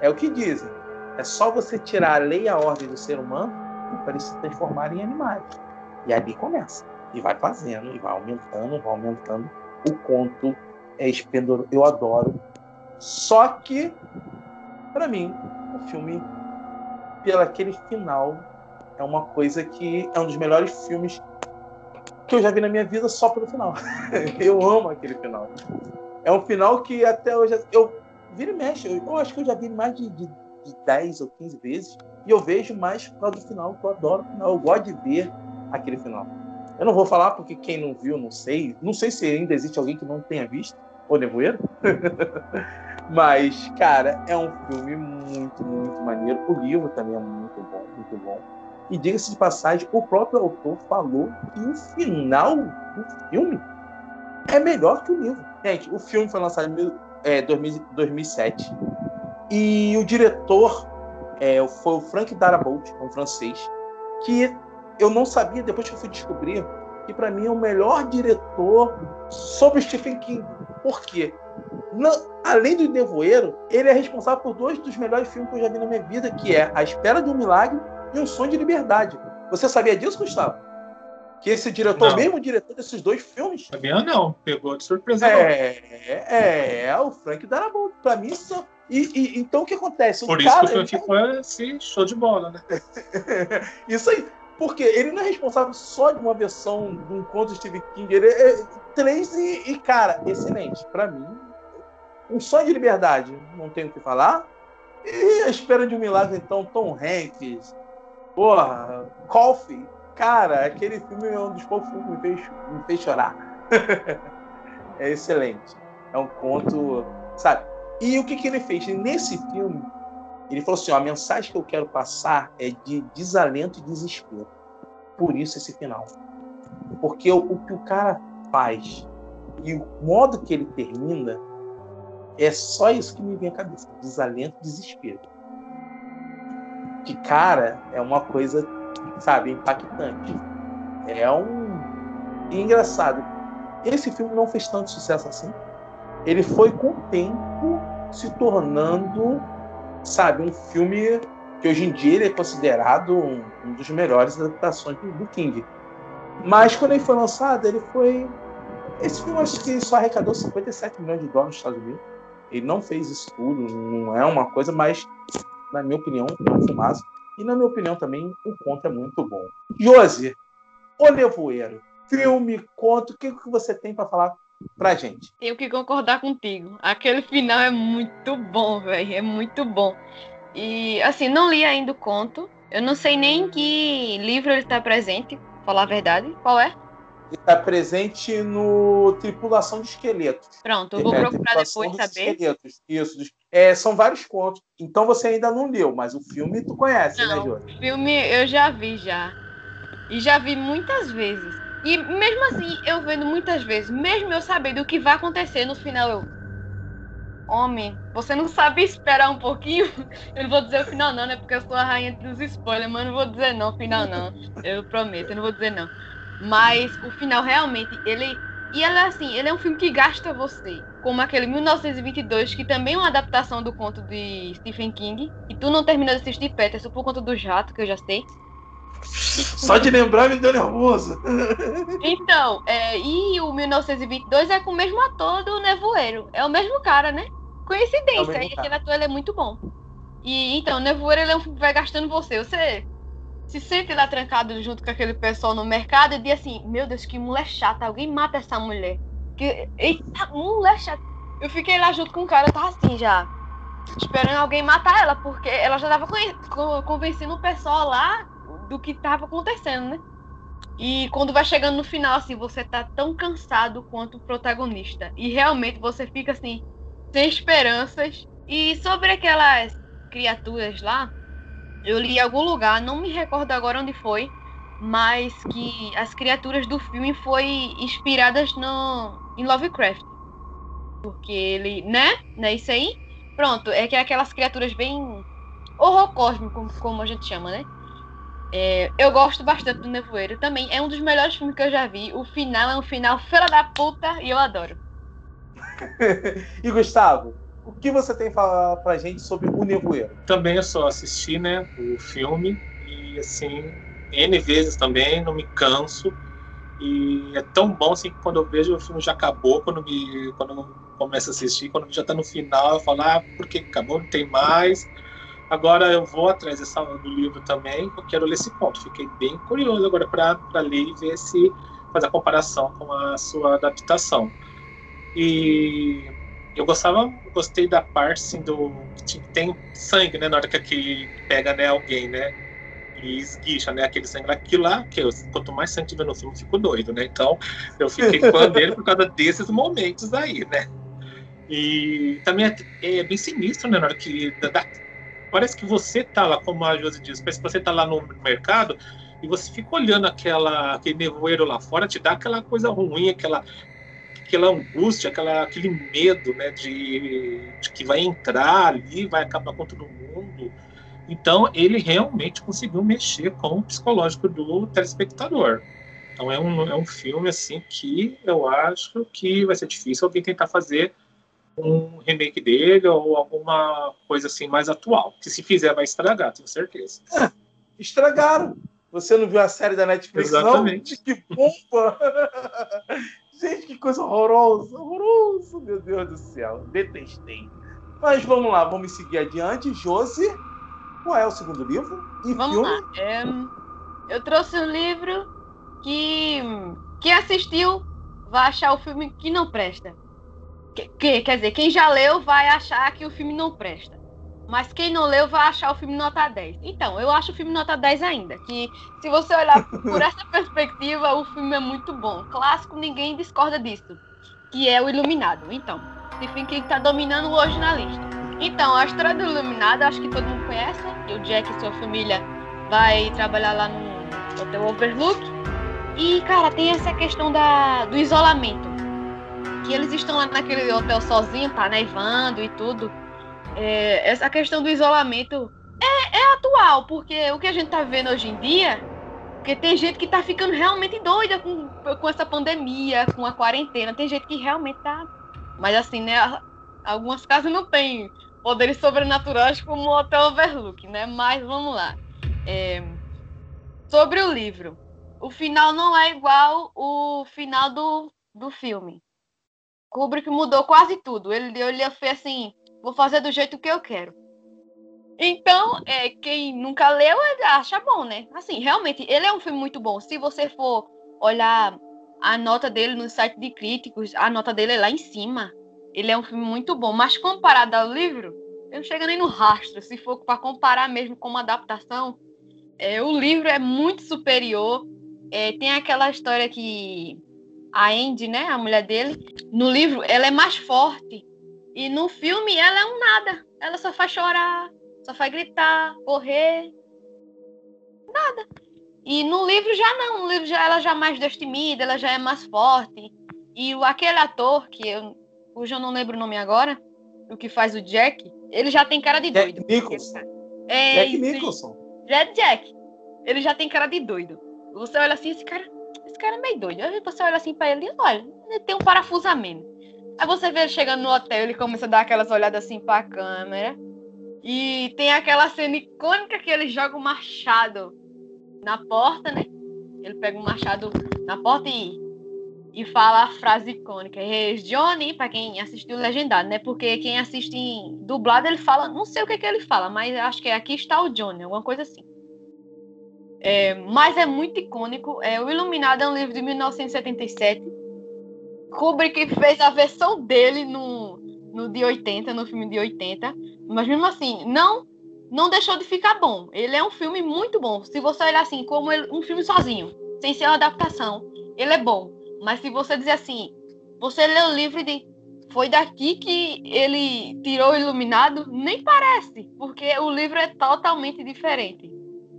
É o que dizem. É só você tirar a lei e a ordem do ser humano para eles se transformarem em animais. E ali começa. E vai fazendo, e vai aumentando, vai aumentando. O conto é esplendoroso. Eu adoro. Só que, para mim, o filme, pelo aquele final, é uma coisa que é um dos melhores filmes que eu já vi na minha vida só pelo final. eu amo aquele final. É um final que até hoje eu vira e mexe. Eu, eu acho que eu já vi mais de, de, de 10 ou 15 vezes. E eu vejo mais por causa do final, que eu adoro o final. Eu gosto de ver aquele final. Eu não vou falar porque quem não viu, não sei. Não sei se ainda existe alguém que não tenha visto. O Nevoeiro. Mas, cara, é um filme muito, muito maneiro. O livro também é muito bom, muito bom. E diga-se de passagem, o próprio autor falou que o final do filme é melhor que o livro. Gente, o filme foi lançado em é, 2007 e o diretor é, foi o Frank Darabont, um francês, que eu não sabia, depois que eu fui descobrir, que para mim é o melhor diretor sobre Stephen King. Por quê? Não, além do Nevoeiro, ele é responsável por dois dos melhores filmes que eu já vi na minha vida, que é A Espera de um Milagre e Um Sonho de Liberdade. Você sabia disso, Gustavo? Que esse diretor, Não. mesmo diretor desses dois filmes, Sabia não, pegou de surpresa. é, é, é o Frank Darabont. Pra mim, são... e, e- então o que acontece? O Por isso cara, que o filme ficou assim, show de bola, né? Isso aí. Porque ele não é responsável só de uma versão de um conto de Stephen King. Ele é três e, e, cara, excelente. Pra mim, um sonho de liberdade, não tenho o que falar. E a espera de um milagre, então, Tom Hanks. Porra, Coffee. Cara, aquele filme é um dos poucos filmes que me fez, me fez chorar. é excelente. É um conto, sabe? E o que, que ele fez? Nesse filme, ele falou assim: ó, a mensagem que eu quero passar é de desalento e desespero. Por isso esse final. Porque o, o que o cara faz e o modo que ele termina é só isso que me vem à cabeça: desalento e desespero. Que, cara, é uma coisa, sabe, impactante. É um. E engraçado, esse filme não fez tanto sucesso assim. Ele foi com o tempo se tornando sabe, um filme que hoje em dia ele é considerado um, um dos melhores adaptações do King. Mas quando ele foi lançado, ele foi. Esse filme acho que só arrecadou 57 milhões de dólares nos Estados Unidos. Ele não fez isso tudo, não é uma coisa, mas, na minha opinião, é um filmaço. E na minha opinião também, o conto é muito bom. Josi, O Nevoeiro, filme, conto, o que, que você tem para falar pra gente? Tenho que concordar contigo. Aquele final é muito bom, velho. É muito bom. E, assim, não li ainda o conto. Eu não sei nem em que livro ele está presente, falar a verdade. Qual é? Ele está presente no Tripulação de Esqueletos. Pronto, eu vou É, procurar depois saber. Esqueletos. Isso. dos- é, são vários contos. Então você ainda não leu, mas o filme tu conhece, né, Não. Jô? Filme eu já vi já. E já vi muitas vezes. E mesmo assim, eu vendo muitas vezes, mesmo eu sabendo o que vai acontecer no final, eu. Homem, você não sabe esperar um pouquinho? Eu não vou dizer o final, não, né? Porque eu sou a rainha dos spoilers, mas não vou dizer não, o final não. Eu prometo, eu não vou dizer não. Mas o final realmente, ele. E ele é assim, ele é um filme que gasta você. Como aquele 1922, que também é uma adaptação do conto de Stephen King. E tu não terminou de assistir Peterson por conta do jato, que eu já sei. Só de lembrar me deu nervoso. Então, é, e o 1922 é com o mesmo ator do Nevoeiro. É o mesmo cara, né? É Coincidência. mesmo e aquele ator é muito bom. E então, o Nevoeiro ele é um vai gastando você. Você se sente lá trancado junto com aquele pessoal no mercado e diz assim: Meu Deus, que mulher chata. Alguém mata essa mulher. Que, eita. Eu fiquei lá junto com o cara, tava assim já. Esperando alguém matar ela, porque ela já tava convencendo o pessoal lá do que tava acontecendo, né? E quando vai chegando no final, assim, você tá tão cansado quanto o protagonista. E realmente você fica assim, sem esperanças. E sobre aquelas criaturas lá, eu li em algum lugar, não me recordo agora onde foi, mas que as criaturas do filme foi inspiradas no em Lovecraft. Porque ele, né? Não é isso aí? Pronto, é que é aquelas criaturas bem horror cósmico, como- como a gente chama, né? É, eu gosto bastante do Nevoeiro também. É um dos melhores filmes que eu já vi. O final é um final fera da puta e eu adoro. e Gustavo, o que você tem pra falar pra gente sobre o Nevoeiro? Também eu só assisti, né, o filme e assim, N vezes também, não me canso. E é tão bom assim que quando eu vejo o filme já acabou, quando me quando eu começo a assistir, quando já tá no final, eu falo, ah, porque acabou, não tem mais. Agora eu vou atrás dessa, do livro também, eu quero ler esse conto. Fiquei bem curioso agora para ler e ver se fazer a comparação com a sua adaptação. E eu gostava, gostei da parte assim, do que tem sangue, né, na hora que aquele pega né, alguém, né, e esguicha, né, aquele sangue lá, lá, que eu, quanto mais sangue tiver no filme, eu fico doido, né, então eu fiquei fã dele por causa desses momentos aí, né. E também é, é bem sinistro, né, na hora que parece que você tá lá, como a Josi diz, parece que você tá lá no mercado e você fica olhando aquela, aquele nevoeiro lá fora, te dá aquela coisa ruim, aquela aquela angústia, aquela, aquele medo, né, de, de que vai entrar ali, vai acabar com todo mundo. Então, ele realmente conseguiu mexer com o psicológico do telespectador. Então é um, é um filme assim que eu acho que vai ser difícil alguém tentar fazer um remake dele ou alguma coisa assim mais atual. Que se fizer vai estragar, tenho certeza. É, estragaram. Você não viu a série da Netflix, Exatamente. não? Que bomba! Gente, que coisa horrorosa, horroroso, meu Deus do céu. Detestei. Mas vamos lá, vamos seguir adiante. Josi, qual é o segundo livro? E vamos filme? lá. É, eu trouxe um livro que quem assistiu vai achar o filme que não presta. Que, que, quer dizer, quem já leu vai achar que o filme não presta. Mas quem não leu vai achar o filme nota 10. Então, eu acho o filme nota 10 ainda. Que se você olhar por essa perspectiva, o filme é muito bom. Clássico, ninguém discorda disso. Que é o Iluminado. Então, enfim, quem está dominando hoje na lista. Então, a história do Iluminado, acho que todo mundo conhece. O Jack e sua família vai trabalhar lá no Hotel Overlook. E, cara, tem essa questão da, do isolamento que eles estão lá naquele hotel sozinho, tá nevando e tudo. É, essa questão do isolamento é, é, atual, porque o que a gente tá vendo hoje em dia, porque tem gente que tá ficando realmente doida com, com essa pandemia, com a quarentena, tem gente que realmente tá. Mas assim, né? Algumas casas não têm poderes sobrenaturais como o Hotel Overlook, né? Mas vamos lá. É, sobre o livro. O final não é igual o final do, do filme. Kubrick mudou quase tudo. Ele, ele fez assim, vou fazer do jeito que eu quero. Então, é, quem nunca leu acha bom, né? Assim, realmente, ele é um filme muito bom. Se você for olhar a nota dele no site de críticos, a nota dele é lá em cima. Ele é um filme muito bom, mas comparado ao livro, ele não chega nem no rastro. Se for para comparar mesmo com uma adaptação, é, o livro é muito superior. É, tem aquela história que a Andy, né, a mulher dele, no livro ela é mais forte. E no filme ela é um nada. Ela só faz chorar, só faz gritar, correr. Nada. E no livro já não, no livro já ela já é mais destemida, ela já é mais forte. E o, aquele ator, que eu, cujo eu não lembro o nome agora, o que faz o Jack, ele já tem cara de Jack doido. Nicholson. É, Jack Nicholson. Jack Jack. Ele já tem cara de doido. Você olha assim, esse cara esse cara é meio doido. Aí você olha assim pra ele e olha, ele tem um parafusamento. Aí você vê ele chegando no hotel, ele começa a dar aquelas olhadas assim pra câmera. E tem aquela cena icônica que ele joga o machado na porta, né? Ele pega o machado na porta e, e fala a frase icônica. Johnny, pra quem assistiu legendado, né? Porque quem assiste em dublado, ele fala, não sei o que, que ele fala, mas acho que é aqui está o Johnny, alguma coisa assim. É, mas é muito icônico. É, o Iluminado é um livro de 1977. Kubrick fez a versão dele no, no de 80, no filme de 80. Mas mesmo assim, não não deixou de ficar bom. Ele é um filme muito bom. Se você olhar assim, como ele, um filme sozinho, sem ser uma adaptação, ele é bom. Mas se você dizer assim, você lê o livro de foi daqui que ele tirou o iluminado, nem parece, porque o livro é totalmente diferente.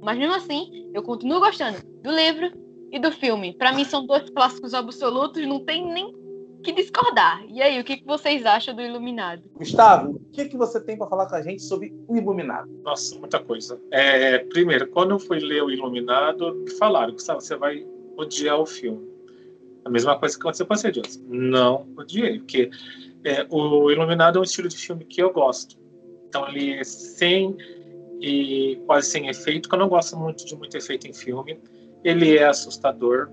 Mas mesmo assim, eu continuo gostando do livro e do filme. Para mim são dois clássicos absolutos, não tem nem que discordar. E aí, o que, que vocês acham do Iluminado? Gustavo, o que, que você tem para falar com a gente sobre o Iluminado? Nossa, muita coisa. É, primeiro, quando eu fui ler o Iluminado, falaram que você vai odiar o filme. A mesma coisa que aconteceu com a Deus. Não odiei, porque é, o Iluminado é um estilo de filme que eu gosto. Então, ele é sem e quase sem efeito, que eu não gosto muito de muito efeito em filme. Ele é assustador.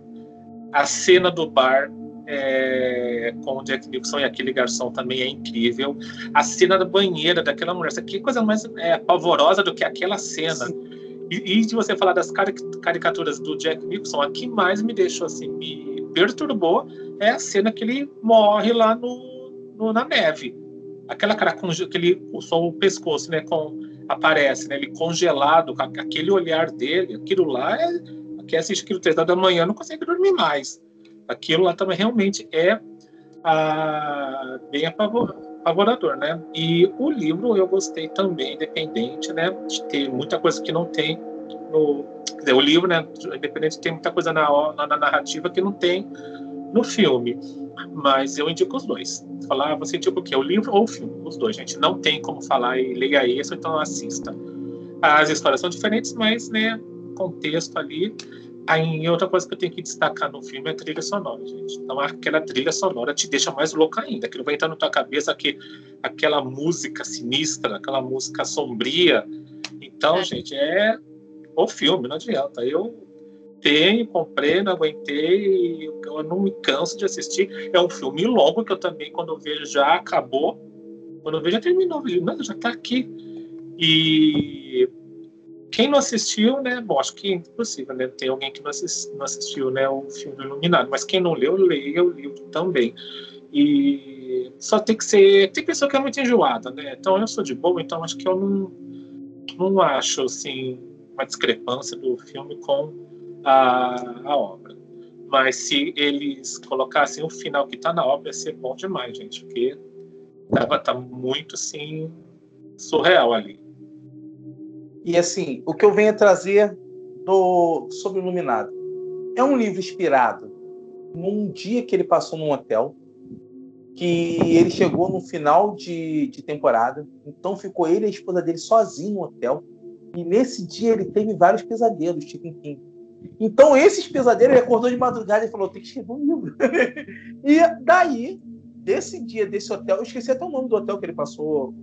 A cena do bar é, com o Jack Nicholson e aquele garçom também é incrível. A cena da banheira daquela mulher, que coisa mais é, pavorosa do que aquela cena. E, e de você falar das caricaturas do Jack Nicholson, a que mais me deixou assim, me perturbou é a cena que ele morre lá no, no na neve. Aquela cara com aquele, só o pescoço, né, com aparece, né? Ele congelado, com aquele olhar dele, aquilo lá é. Quem assiste aquilo três da manhã não consegue dormir mais. Aquilo lá também realmente é ah, bem apavorador, né? E o livro eu gostei também, independente, né? De ter muita coisa que não tem no. Quer dizer, o livro, né? Independente, tem muita coisa na, na, na narrativa que não tem no filme. Mas eu indico os dois. Falar, você indica o quê? O livro ou o filme? Os dois, gente. Não tem como falar e leia isso, então assista. As histórias são diferentes, mas, né, contexto ali. Aí, outra coisa que eu tenho que destacar no filme é a trilha sonora, gente. Então, aquela trilha sonora te deixa mais louca ainda. Aquilo vai entrar na tua cabeça, que, aquela música sinistra, aquela música sombria. Então, é. gente, é o filme, não adianta. Eu tenho, comprei, não aguentei, eu não me canso de assistir. É um filme longo que eu também, quando eu vejo, já acabou. Quando eu vejo, já terminou. Não, já está aqui. E quem não assistiu, né? Bom, acho que é impossível, né? Tem alguém que não, assist, não assistiu, né? O filme do Iluminado. Mas quem não leu, leia o livro também. E só tem que ser. Tem pessoa que é muito enjoada, né? Então eu sou de boa, então acho que eu não, não acho, assim, uma discrepância do filme com a, a obra. Mas se eles colocassem o final que está na obra, ia ser bom demais, gente, porque tava, tá muito, assim, surreal ali. E assim, o que eu venho trazer do sobre Iluminado é um livro inspirado num dia que ele passou num hotel, que ele chegou no final de, de temporada, então ficou ele e a esposa dele sozinho no hotel. E nesse dia ele teve vários pesadelos, Stephen King. Então, esses pesadelos, ele acordou de madrugada e falou: tem que escrever um livro. e daí, desse dia, desse hotel, eu esqueci até o nome do hotel que ele passou.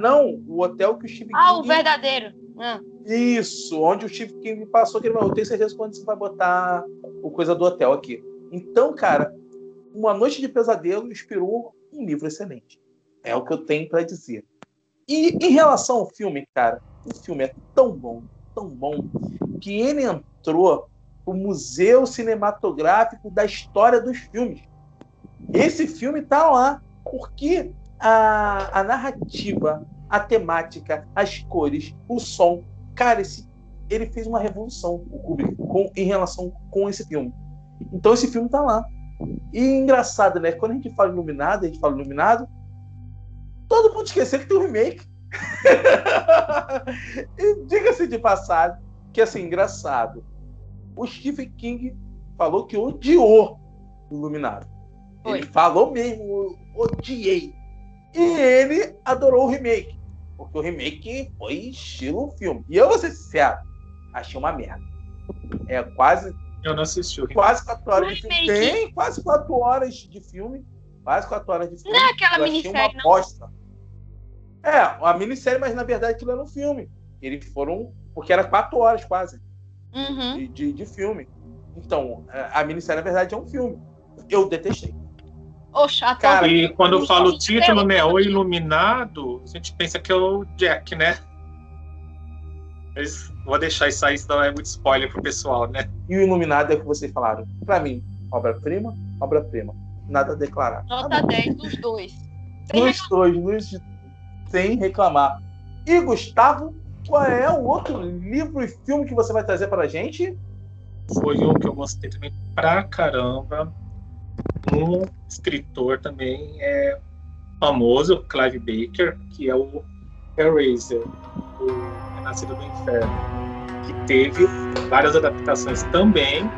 Não, o hotel que o Stephen ah, King. Ah, o verdadeiro. Ah. Isso, onde o Stephen King passou, que ele falou: eu tenho certeza quando você vai botar o coisa do hotel aqui. Então, cara, Uma Noite de Pesadelo inspirou um livro excelente. É o que eu tenho para dizer. E em relação ao filme, cara, o filme é tão bom, tão bom, que ele entrou o Museu Cinematográfico da História dos Filmes. Esse filme está lá porque a, a narrativa, a temática, as cores, o som, cara, esse, ele fez uma revolução o Kubrick com, em relação com esse filme. Então esse filme está lá. E engraçado, né? Quando a gente fala iluminado, a gente fala iluminado, todo mundo esqueceu que tem um remake. e diga-se de passagem que assim, engraçado. O Stephen King falou que odiou o Iluminado. Foi. Ele falou mesmo, odiei. E ele adorou o remake. Porque o remake foi estilo filme. E eu vou ser sincero, achei uma merda. É quase. Eu não assisti o remake. Quase quatro horas de filme. Tem quase quatro horas de filme. Quase quatro horas de filme. Não é aquela minissérie, uma bosta. É, uma minissérie, mas na verdade aquilo era um filme. Eles foram. Porque era quatro horas quase uhum. de, de, de, filme. Então, a minissérie, na verdade, é um filme. Eu detestei. O chato. Cara, e quando eu falo o título, né? O Iluminado, a gente pensa que é o Jack, né? Mas vou deixar isso aí, senão é muito spoiler pro pessoal, né? E o Iluminado é o que vocês falaram. Pra mim, obra-prima, obra-prima. Nada a declarar. Nota tá 10 dos dois. Dos dois, dos sem reclamar. E Gustavo, qual é o outro livro e filme que você vai trazer para a gente? Foi um que eu gostei também pra caramba. Um escritor também é famoso, Clive Baker, que é o Hellraiser, o Renascido do Inferno, que teve várias adaptações também.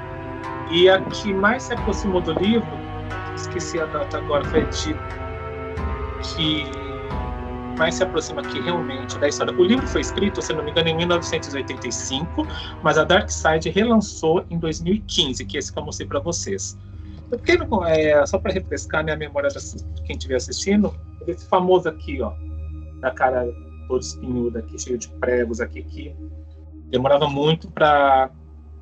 E a que mais se aproximou do livro, esqueci a data agora, foi de que mais se aproxima aqui realmente da história. O livro foi escrito, se não me engano, em 1985, mas a Dark Side relançou em 2015, que é esse que eu mostrei para vocês. Porque, é, só para refrescar né, a memória de quem estiver assistindo, esse famoso aqui, ó, da cara todo espinhuda aqui, cheio de pregos aqui, que demorava muito para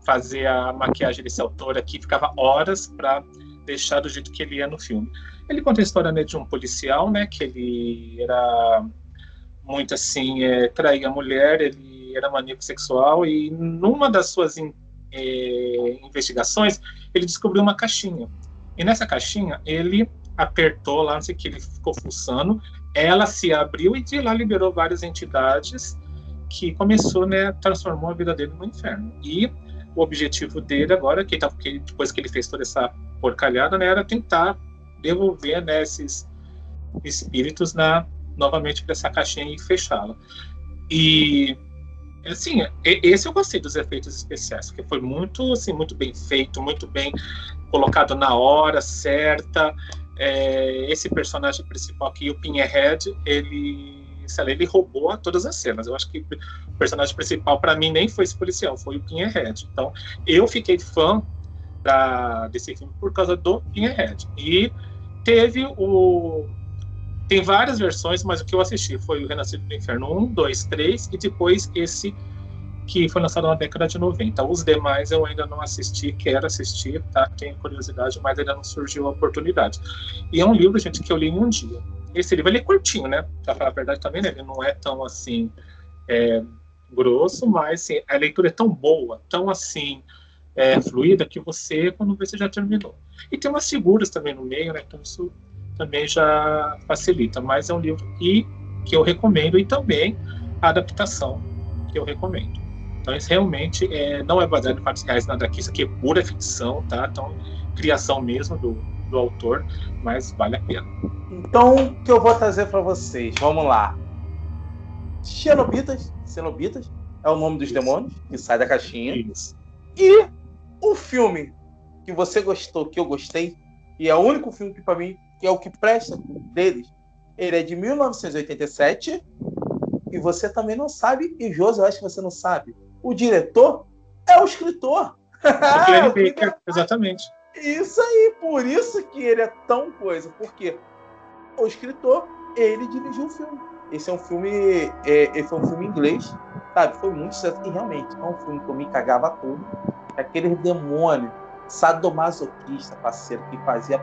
fazer a maquiagem desse autor aqui, ficava horas para deixar do jeito que ele ia no filme. Ele conta a história né, de um policial, né, que ele era muito assim, é, traía a mulher, ele era maníaco sexual e numa das suas in, é, investigações ele descobriu uma caixinha. E nessa caixinha ele apertou lá, não sei o que, ele ficou fuçando, ela se abriu e de lá liberou várias entidades que começou, né, transformou a vida dele no inferno. E o objetivo dele agora, tá, que depois que ele fez toda essa porcalhada, né, era tentar devolver né, esses espíritos na novamente para essa caixinha e fechá-la. E assim, esse eu gostei dos efeitos especiais, que foi muito assim, muito bem feito, muito bem colocado na hora certa. É, esse personagem principal aqui, o Pinhead, ele ele roubou todas as cenas. Eu acho que o personagem principal, para mim, nem foi esse policial, foi o Pinhead. Então, eu fiquei fã da, desse filme por causa do Pinhead. E teve o. Tem várias versões, mas o que eu assisti foi o Renascido do Inferno 1, 2, 3 e depois esse que foi lançado na década de 90. Os demais eu ainda não assisti, quero assistir, tá? Tenho curiosidade, mas ainda não surgiu a oportunidade. E é um livro, gente, que eu li em um dia. Esse livro ele é curtinho, né? Pra falar a verdade também, né? Ele não é tão assim é, grosso, mas assim, a leitura é tão boa, tão assim é, fluida que você, quando você já terminou. E tem umas figuras também no meio, né? Então isso também já facilita. Mas é um livro e que eu recomendo e também a adaptação que eu recomendo. Então, isso realmente é, não é baseado em fatos reais, nada aqui. Isso aqui é pura ficção, tá? Então, criação mesmo do, do autor, mas vale a pena. Então, o que eu vou trazer para vocês? Vamos lá. Xenobitas, Cenobitas é o nome dos Isso. demônios que sai da caixinha. Isso. E o filme que você gostou, que eu gostei, e é o único filme que para mim que é o que presta deles, ele é de 1987 e você também não sabe, e Josi, eu acho que você não sabe o diretor é o escritor. O Baker, exatamente. Isso aí, por isso que ele é tão coisa, porque o escritor, ele dirigiu o filme. Esse é um filme, é, esse foi um filme inglês, sabe? Foi muito certo. E realmente, é um filme que eu me cagava tudo. Aquele demônio sadomasoquista, parceiro, que fazia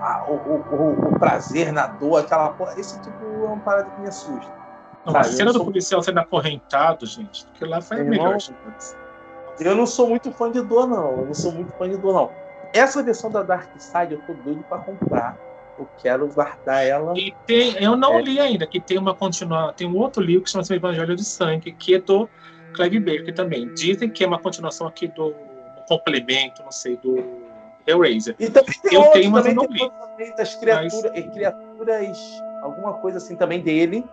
a, o, o, o, prazer na dor, aquela porra. Esse tipo é uma parada que me assusta. Não, a cena do sou... policial sendo acorrentado, gente, porque lá foi a melhor. Eu não sou muito fã de dor, não. Eu não sou muito fã de dor, não. Essa versão da Dark Side eu tô doido pra comprar. Eu quero guardar ela. E tem, eu não é. li ainda, que tem uma continuação. Tem um outro livro que chama -se Evangelho de Sangue, que é do Clive Baker também. Dizem que é uma continuação aqui do um complemento, não sei, do Hellraiser. E também tem eu outro, tenho, mas eu não li. Das criaturas, mas... criaturas, alguma coisa assim também dele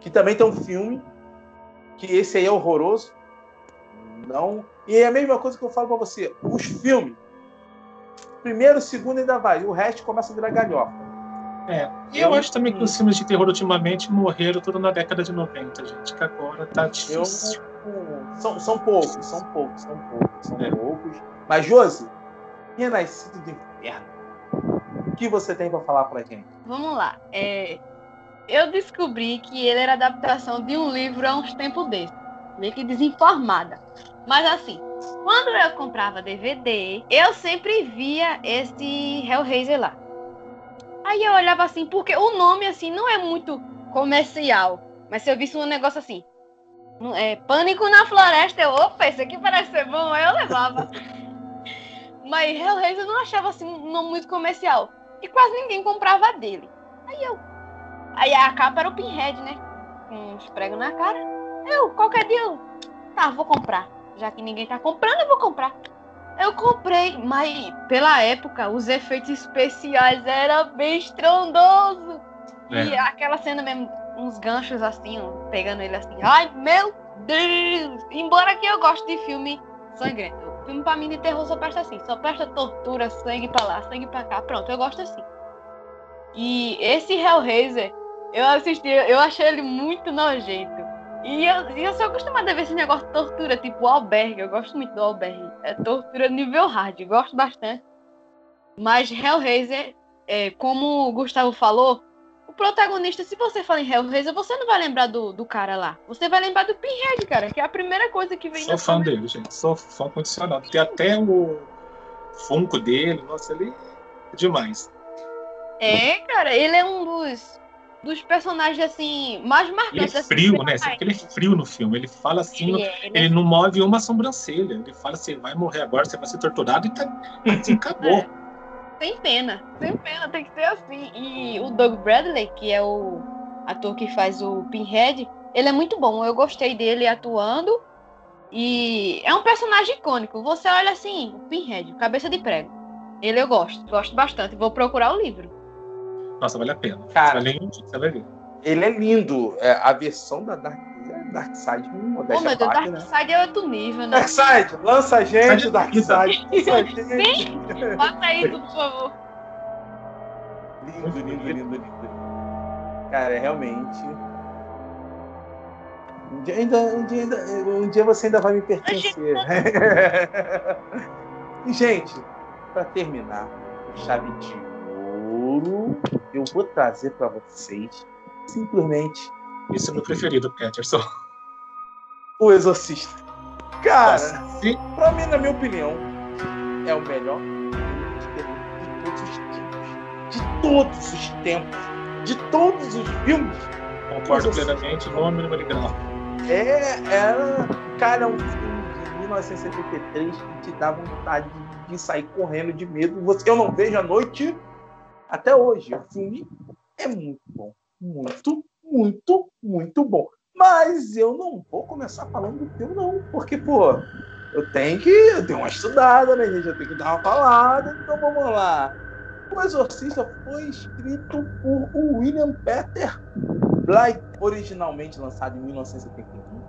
que também tem um filme, que esse aí é horroroso. Não. E é a mesma coisa que eu falo para você. Os filmes, primeiro, segundo ainda vai, o resto começa a virar galhofa. É. E eu, eu acho também que os filmes de terror ultimamente morreram tudo na década de 90, gente, que agora tá difícil. Eu, são, são poucos, são poucos, são poucos, são é. poucos. Mas, Josi, Renascido do Inferno, o que você tem para falar pra gente? Vamos lá. É, eu descobri que ele era adaptação de um livro há uns tempos desses. Meio que desinformada. Mas assim, quando eu comprava DVD, eu sempre via esse Hellraiser lá. Aí eu olhava assim, porque o nome assim não é muito comercial. Mas se eu visse um negócio assim, é, Pânico na Floresta, eu, opa, esse aqui parece ser bom, aí eu levava. Mas Hellraiser eu não achava assim um nome muito comercial. E quase ninguém comprava dele. Aí eu, Aí a capa era o Pinhead, né? Com os pregos na cara. Eu, qualquer dia, eu, tá, vou comprar. Já que ninguém tá comprando, eu vou comprar. Eu comprei, mas pela época os efeitos especiais eram bem estrondoso. É. E aquela cena mesmo, uns ganchos assim, pegando ele assim. Ai, meu Deus! Embora que eu goste de filme sangrento. Filme pra mim de terror só presta assim. Só presta tortura, sangue pra lá, sangue pra cá. Pronto, eu gosto assim. E esse Hellraiser, eu assisti, eu achei ele muito nojento. E eu, eu sou acostumada a ver esse negócio de tortura, tipo albergue. Eu gosto muito do albergue. É tortura nível hard, gosto bastante. Mas Hellraiser, é, como o Gustavo falou, o protagonista, se você fala em Hellraiser, você não vai lembrar do, do cara lá. Você vai lembrar do Pinhead, cara, que é a primeira coisa que vem Sou fã dele, gente. Sou fã condicionado. Tem até o Funko dele. Nossa, ele é demais. É, cara, ele é um dos dos personagens assim mais marcantes. Ele é frio, né? Porque ele é frio no filme. Ele fala assim, ele, é, ele, ele não move uma sobrancelha. Ele fala assim, vai morrer agora, você vai ser torturado e tá, assim, acabou. É. Sem pena, sem pena, tem que ser assim. E o Doug Bradley, que é o ator que faz o Pinhead, ele é muito bom. Eu gostei dele atuando. E é um personagem icônico. Você olha assim, o Pinhead, cabeça de prego. Ele eu gosto, gosto bastante. Vou procurar o livro. Nossa, vale a pena. Cara, você vai, você vai ver. Ele é lindo. É, a versão da Dark, Dark Side não meu Deus, Dark né? Side é outro nível, né? Dark Side, lança a gente, Side Dark Side. Sim, bota isso, por favor. Lindo, lindo, lindo, lindo. Cara, é realmente. Um dia, ainda, um, dia, ainda- um dia você ainda vai me pertencer. e, gente, para terminar, chave de ouro, eu vou trazer para vocês simplesmente Esse é o meu preferido, Peterson. o Exorcista. Cara, Nossa, se- pra mim, na minha opinião, é o melhor filme de de todos os tempos. De todos os tempos. De todos os filmes. concordo plenamente, nome número e grau. É, era, cara, é um filme de 1973 que te dá vontade de sair correndo de medo. Você, eu não vejo à noite até hoje. O filme é muito bom. Muito, muito, muito bom. Mas eu não vou começar falando do filme, não. Porque, pô, eu tenho que. Eu tenho uma estudada, né, gente? Eu tenho que dar uma falada. Então vamos lá. O Exorcista foi escrito por William Peter Bly, originalmente lançado em 1971.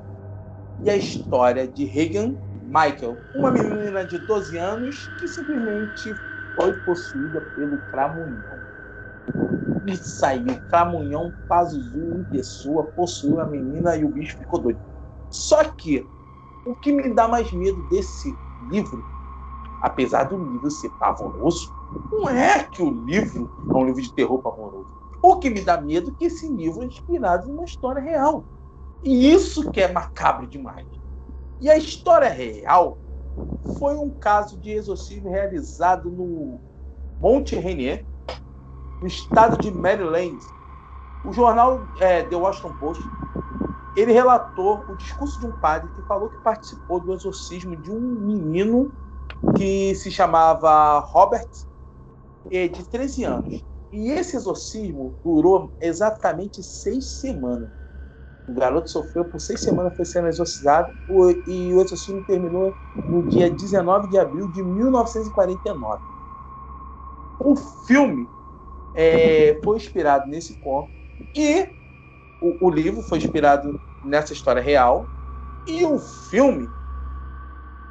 E a história de Regan Michael, uma menina de 12 anos que simplesmente foi possuída pelo Cramunhão. E saiu Cramunhão Pazuzu em pessoa, possuiu a menina e o bicho ficou doido. Só que o que me dá mais medo desse livro, apesar do livro ser pavoroso, não é que o livro é um livro de terror pavoroso. O que me dá medo é que esse livro é inspirado numa história real. E isso que é macabro demais. E a história real foi um caso de exorcismo realizado no Monte Rainier, no estado de Maryland. O jornal é, The Washington Post ele relatou o discurso de um padre que falou que participou do exorcismo de um menino que se chamava Robert, eh, de 13 anos. E esse exorcismo durou exatamente seis semanas. O garoto sofreu por seis semanas, foi sendo exorcizado, e o exorcismo terminou no dia 19 de abril de 1949. O filme eh, foi inspirado nesse conto e o, o livro foi inspirado nessa história real. E o filme,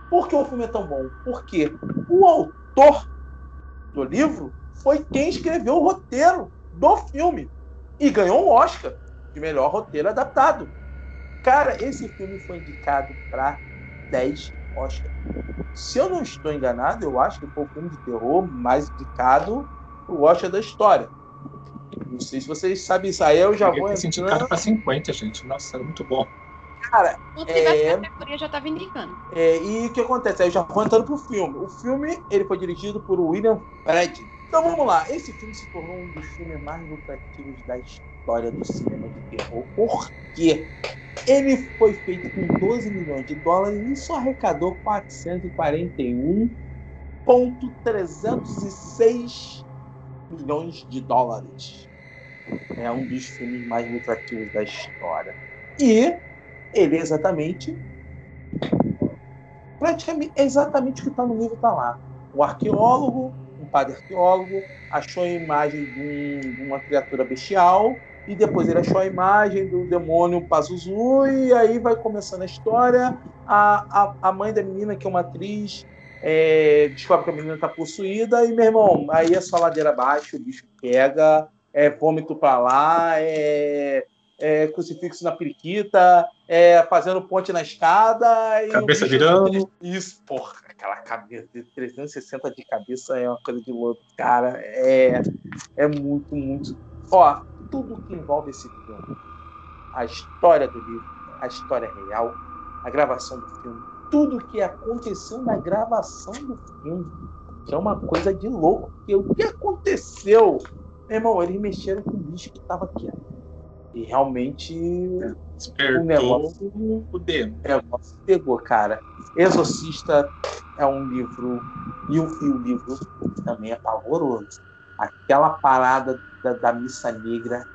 por que o filme é tão bom? Porque o autor do livro foi quem escreveu o roteiro do filme e ganhou um Oscar de melhor roteiro adaptado. Cara, esse filme foi indicado para 10 Oscars. Se eu não estou enganado, eu acho que foi o filme de terror mais indicado o Oscar da história. Não sei se vocês sabem isso. Aí eu já Cheguei vou entrando. indicado para 50, gente. Nossa, é muito bom. Cara, tivesse É. categoria, já tava indicando. É, e o que acontece? Aí eu já vou entrando pro filme. O filme ele foi dirigido por William Fred. Então vamos lá. Esse filme se tornou um dos filmes mais lucrativos da história do cinema de terror. Por quê? Ele foi feito com 12 milhões de dólares e só arrecadou 441,306 milhões de dólares. É um dos filmes mais lucrativos da história. E ele é exatamente praticamente é exatamente o que está no livro está lá. O arqueólogo, um padre arqueólogo, achou a imagem de, um- de uma criatura bestial e depois ele achou a imagem do demônio Pazuzu e aí vai começando a história. A, a, a mãe da menina, que é uma atriz, é, descobre que a menina está possuída e, meu irmão, aí é só ladeira abaixo, o bicho pega, é vômito para lá, é, é crucifixo na periquita, é, fazendo ponte na escada. Cabeça bicho- virando. Isso, porra, aquela cabeça de 360 de cabeça é uma coisa de louco, cara. É, é muito, muito. Ó, tudo que envolve esse filme, a história do livro, a história real, a gravação do filme, tudo que aconteceu na gravação do filme, que é uma coisa de louco. Porque o que aconteceu? Meu irmão, eles mexeram com o bicho que tava aqui. E realmente o Despertou negócio o demo. o negócio pegou, cara. Exorcista é um livro, e o, e o livro também é pavoroso. Aquela parada da, da missa negra,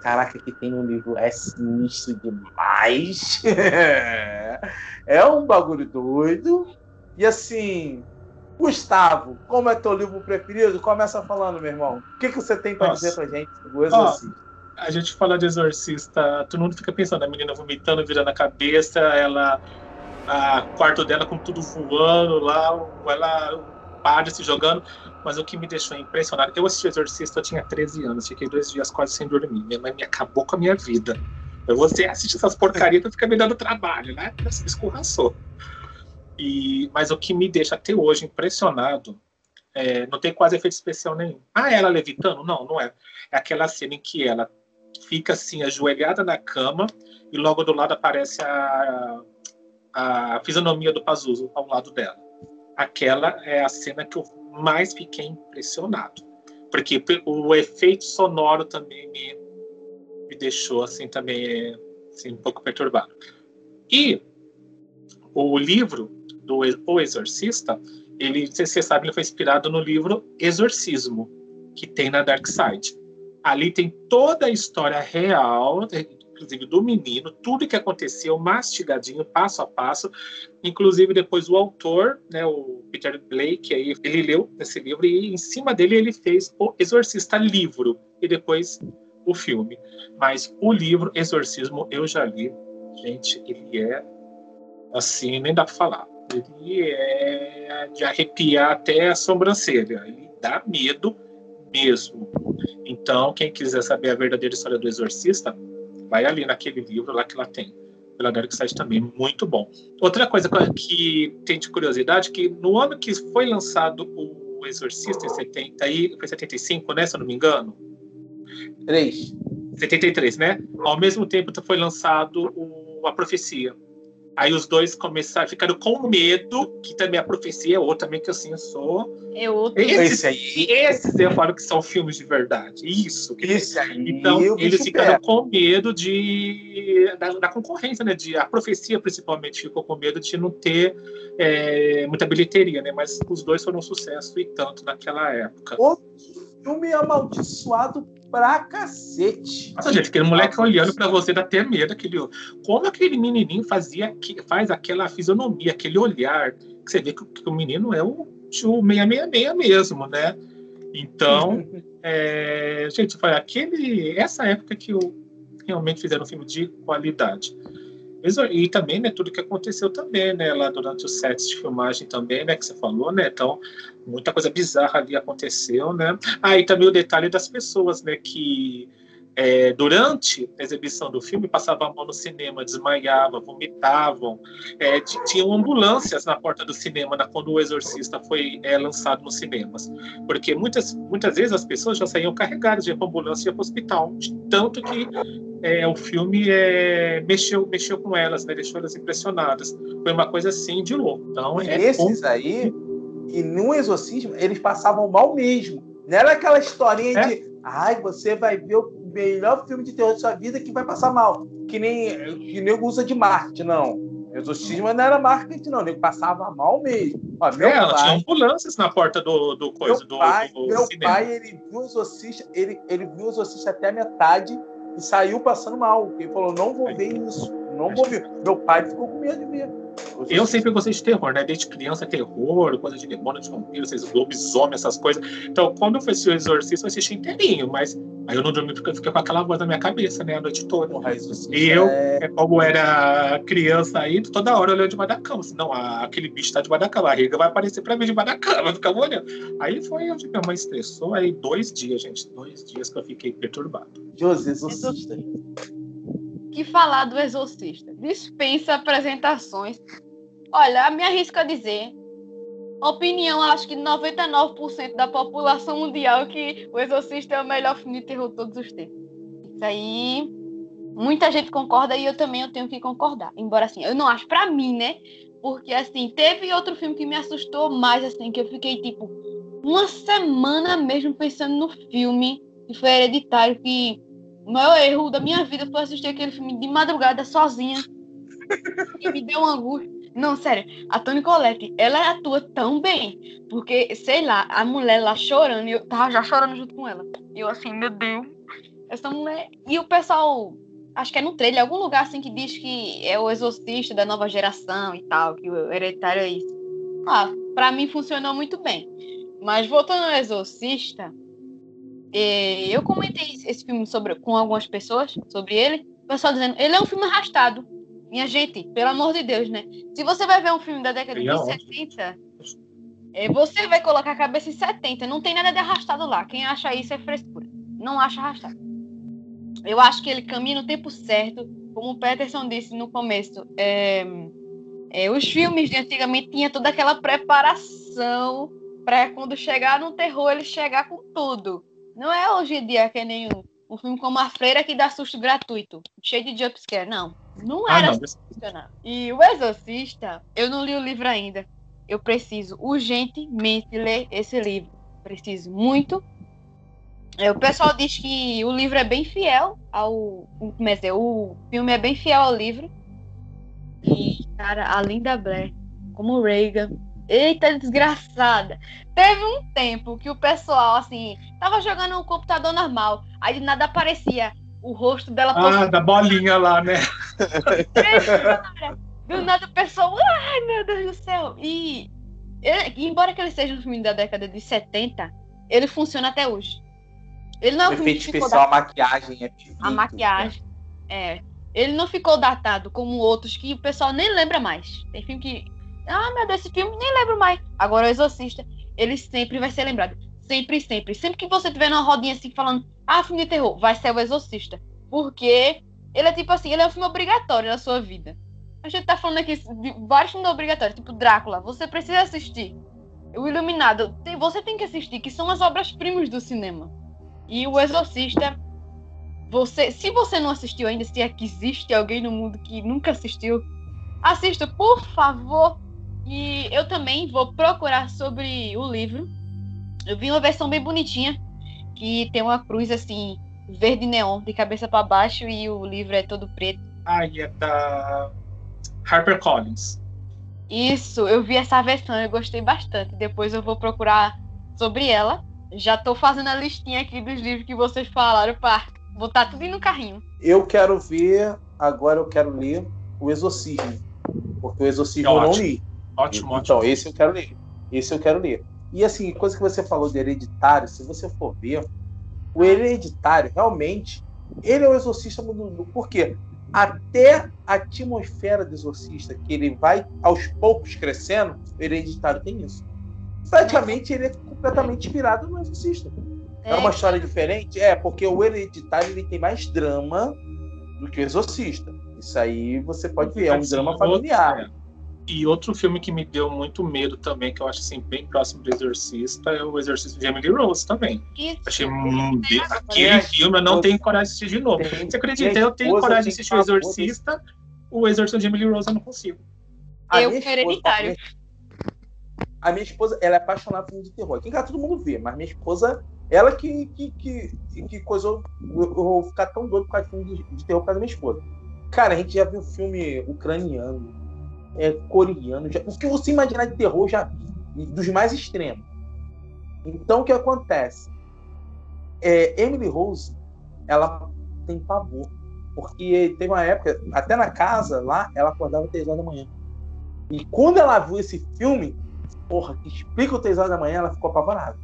caraca, que tem no livro é sinistro demais. é um bagulho doido. E assim, Gustavo, como é teu livro preferido? Começa falando, meu irmão. O que, que você tem Nossa. dizer pra gente do Exorcista? A gente fala de exorcista, todo mundo fica pensando, a menina vomitando, virando a cabeça, ela. A quarto dela com tudo voando lá, ela padre se jogando. Mas o que me deixou impressionado, eu assisti Exorcista, eu tinha 13 anos, fiquei dois dias quase sem dormir. Minha mãe me acabou com a minha vida. Você assiste essas porcarias e fica me dando trabalho, né? Você escorraçou. E, mas o que me deixa até hoje impressionado, é, não tem quase efeito especial nenhum. Ah, ela levitando? Não, não é. É aquela cena em que ela fica assim, ajoelhada na cama, e logo do lado aparece a, a fisionomia do Pazuzu ao lado dela. Aquela é a cena que eu mais fiquei impressionado. Porque o efeito sonoro também me, me deixou assim também assim, um pouco perturbado. E o livro do O Exorcista, ele, você sabe, ele foi inspirado no livro Exorcismo, que tem na Dark Side. Ali tem toda a história real, inclusive do menino, tudo que aconteceu, mastigadinho, passo a passo. Inclusive, depois o autor, né, o Peter Blake, aí, ele leu esse livro e em cima dele ele fez o Exorcista livro e depois o filme. Mas o livro Exorcismo eu já li. Gente, ele é assim, nem dá para falar. Ele é de arrepiar até a sobrancelha. Ele dá medo mesmo. Então, quem quiser saber a verdadeira história do exorcista, vai ali naquele livro lá que ela tem. Pela Dark Side também, muito bom. Outra coisa que tem de curiosidade, que no ano que foi lançado o Exorcista, em 70, aí, foi 75, né, se eu não me engano? 3. 73, né? Ao mesmo tempo foi lançado o, A Profecia, Aí os dois começaram, ficaram com medo, que também a profecia é outra também que assim eu sou. É outro. Esses, aí. esses eu falo que são filmes de verdade. Isso. Esse aí. Então, eles ficaram com medo de da, da, concorrência, né? De, a profecia, principalmente, ficou com medo de não ter é, muita bilheteria, né? Mas os dois foram um sucesso e tanto naquela época. Outro filme amaldiçoado pra cacete. Nossa, gente, aquele moleque olhando pra você dá até medo. Aquele, como aquele menininho fazia, faz aquela fisionomia, aquele olhar, que você vê que, que o menino é o, o 666 mesmo, né? Então, é, gente, foi aquele, essa época que eu realmente fizeram um filme de qualidade. E também, né, tudo que aconteceu também, né, lá durante os sets de filmagem também, né, que você falou, né, então, muita coisa bizarra ali aconteceu, né. Ah, e também o detalhe das pessoas, né, que é, durante a exibição do filme passavam a mão no cinema, desmaiavam, vomitavam, é, tinham ambulâncias na porta do cinema né, quando o Exorcista foi é, lançado nos cinemas, porque muitas, muitas vezes as pessoas já saíam carregadas de ambulância para o hospital, tanto que é, o filme é, mexeu, mexeu com elas, né? deixou elas impressionadas. Foi uma coisa assim de louco. Então, é esses aí, e no exorcismo, eles passavam mal mesmo. Não era aquela historinha é? de ai, você vai ver o melhor filme de terror da sua vida que vai passar mal. Que nem, que nem usa de Marte, não. Exorcismo não era marketing, não. Ele passava mal mesmo. Ó, meu é, pai, tinha ambulâncias na porta do, do coisa meu pai, do, do Meu cinema. pai, ele viu o exorcista, ele, ele viu o exorcista até a metade e saiu passando mal. Ele falou: não vou ver isso, não vou ver. Meu pai ficou com medo de ver. Eu sempre gostei de terror, né? Desde criança, terror, coisa de demônio, de vampiro, esses lobisomem, essas coisas. Então, quando eu assistir o Exorcista, eu assisti inteirinho, mas aí eu não dormi porque eu fiquei com aquela voz na minha cabeça, né? A noite toda. Porra, e eu, é... como era criança aí, toda hora olhando debaixo da cama. Assim, não, aquele bicho tá debaixo da cama, a barriga vai aparecer pra mim debaixo da cama, ficava olhando. Aí foi onde minha mãe estressou, aí dois dias, gente, dois dias que eu fiquei perturbado. José, exorcista que falar do Exorcista. Dispensa apresentações. Olha, me arrisco a dizer, opinião, acho que 99% da população mundial que o Exorcista é o melhor filme de terror de todos os tempos. Isso aí, muita gente concorda e eu também eu tenho que concordar. Embora assim, eu não acho para mim, né? Porque assim, teve outro filme que me assustou mais, assim, que eu fiquei tipo uma semana mesmo pensando no filme, que foi Hereditário, que o maior erro da minha vida foi assistir aquele filme de madrugada sozinha. e me deu uma angústia. Não, sério, a Toni Collette, ela atua tão bem. Porque, sei lá, a mulher lá chorando, e eu tava já chorando junto com ela. E eu assim, meu Deus, essa mulher. E o pessoal, acho que é no trailer, algum lugar assim que diz que é o exorcista da nova geração e tal, que o hereditário é isso. Ah, pra mim funcionou muito bem. Mas voltando ao exorcista, eu comentei esse filme sobre, com algumas pessoas sobre ele. O pessoal dizendo, ele é um filme arrastado. Minha gente, pelo amor de Deus, né? Se você vai ver um filme da década de 70, é, você vai colocar a cabeça em 70. Não tem nada de arrastado lá. Quem acha isso é frescura. Não acha arrastado. Eu acho que ele caminha no tempo certo. como o Peterson disse no começo, é, é, os filmes de antigamente tinha toda aquela preparação para quando chegar no terror ele chegar com tudo. Não é hoje em dia que é nenhum um filme como A Freira que dá susto gratuito, cheio de jumpscare, não. Não Ah, era não, assim que funcionava. E O Exorcista, eu não li o livro ainda. Eu preciso urgentemente ler esse livro. Preciso muito. É, o pessoal diz que o livro é bem fiel ao. Como é o filme é bem fiel ao livro. E, cara, a Linda Blair, como Reagan. Eita, desgraçada. Teve um tempo que o pessoal, assim, tava jogando um computador normal. Aí de nada aparecia o rosto dela Ah, da bolinha lá, né? Do nada o pessoal, ai meu Deus do céu. E ele- embora que ele seja um filme da década de 70, ele funciona até hoje. Ele não é um O filme efeito que ficou especial, a maquiagem é perfeito. A maquiagem. É. Ele não ficou datado como outros que o pessoal nem lembra mais. Tem filme que. Ah, meu Deus, esse filme nem lembro mais. Agora o Exorcista, ele sempre vai ser lembrado. Sempre, sempre. Sempre que você tiver numa rodinha assim falando, ah, filme de terror, vai ser o Exorcista. Porque ele é tipo assim, ele é um filme obrigatório na sua vida. A gente tá falando aqui de vários filmes obrigatórios, tipo Drácula, você precisa assistir. O Iluminado, tem- você tem que assistir, que são as obras-primas do cinema. E o Exorcista, você, se você não assistiu ainda, se é que existe alguém no mundo que nunca assistiu, assista, por favor. E eu também vou procurar sobre o livro. Eu vi uma versão bem bonitinha, que tem uma cruz assim, verde neon, de cabeça para baixo, e o livro é todo preto. Ai, é da HarperCollins. Isso, eu vi essa versão, eu gostei bastante. Depois eu vou procurar sobre ela. Já tô fazendo a listinha aqui dos livros que vocês falaram para botar tudo no carrinho. Eu quero ver, agora eu quero ler o Exorcismo. Porque o Exorcismo eu não li. Ótimo, Então, ótimo. esse eu quero ler. Esse eu quero ler. E assim, coisa que você falou de hereditário, se você for ver, o hereditário, realmente, ele é o exorcista do mundo. Por quê? Até a atmosfera do exorcista, que ele vai aos poucos crescendo, o hereditário tem isso. Praticamente ele é completamente inspirado no exorcista. É uma história diferente? É, porque o hereditário ele tem mais drama do que o exorcista. Isso aí você pode ver, é um Assim, drama outro- familiar. É. E outro filme que me deu muito medo também, que eu acho assim, bem próximo do Exorcista, é o Exorcista de Emily Rose também. Isso. Achei um de... Agora, aquele é, filme eu não tenho coragem de assistir de novo. Tem- Você acredita? Eu tenho esposa coragem de assistir o Exorcista, o Exorcista de Emily Rose eu não consigo. A Eu esposa- hereditário. A minha esposa, ela é apaixonada por filme de terror. Aqui em casa todo mundo vê, mas minha esposa, ela que, que, que, que coisou. Eu, eu vou ficar tão doido por causa de filme de, de terror por causa da minha esposa. Cara, a gente já viu filme ucraniano, é, coreano, já, o que você imaginar de terror já vi, dos mais extremos. Então o que acontece? É, Emily Rose, ela tem pavor. Porque teve uma época, até na casa lá, ela acordava 3 horas da manhã. E quando ela viu esse filme, porra, que explica o 3 horas da manhã, ela ficou apavorada.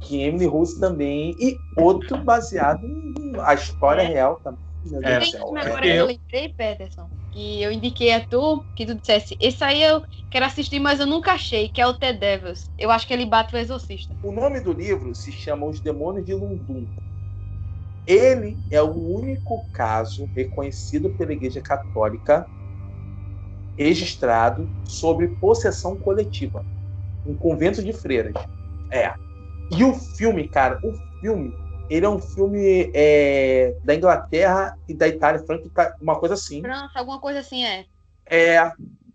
Que Emily Rose também. E outro baseado em a história É. real também. Meu Deus É. É. agora Eu- lembrei, Peterson, que eu indiquei a tu, que tu dissesse, esse aí eu quero assistir, mas eu nunca achei, que é o The Devils. Eu acho que ele bate o Exorcista. O nome do livro se chama Os Demônios de Lundum. Ele é o único caso reconhecido pela Igreja Católica registrado sobre possessão coletiva. Um convento de freiras. É. E o filme, cara, o filme, ele é um filme é, da Inglaterra e da Itália, Franco, uma coisa assim. França, alguma coisa assim é. É,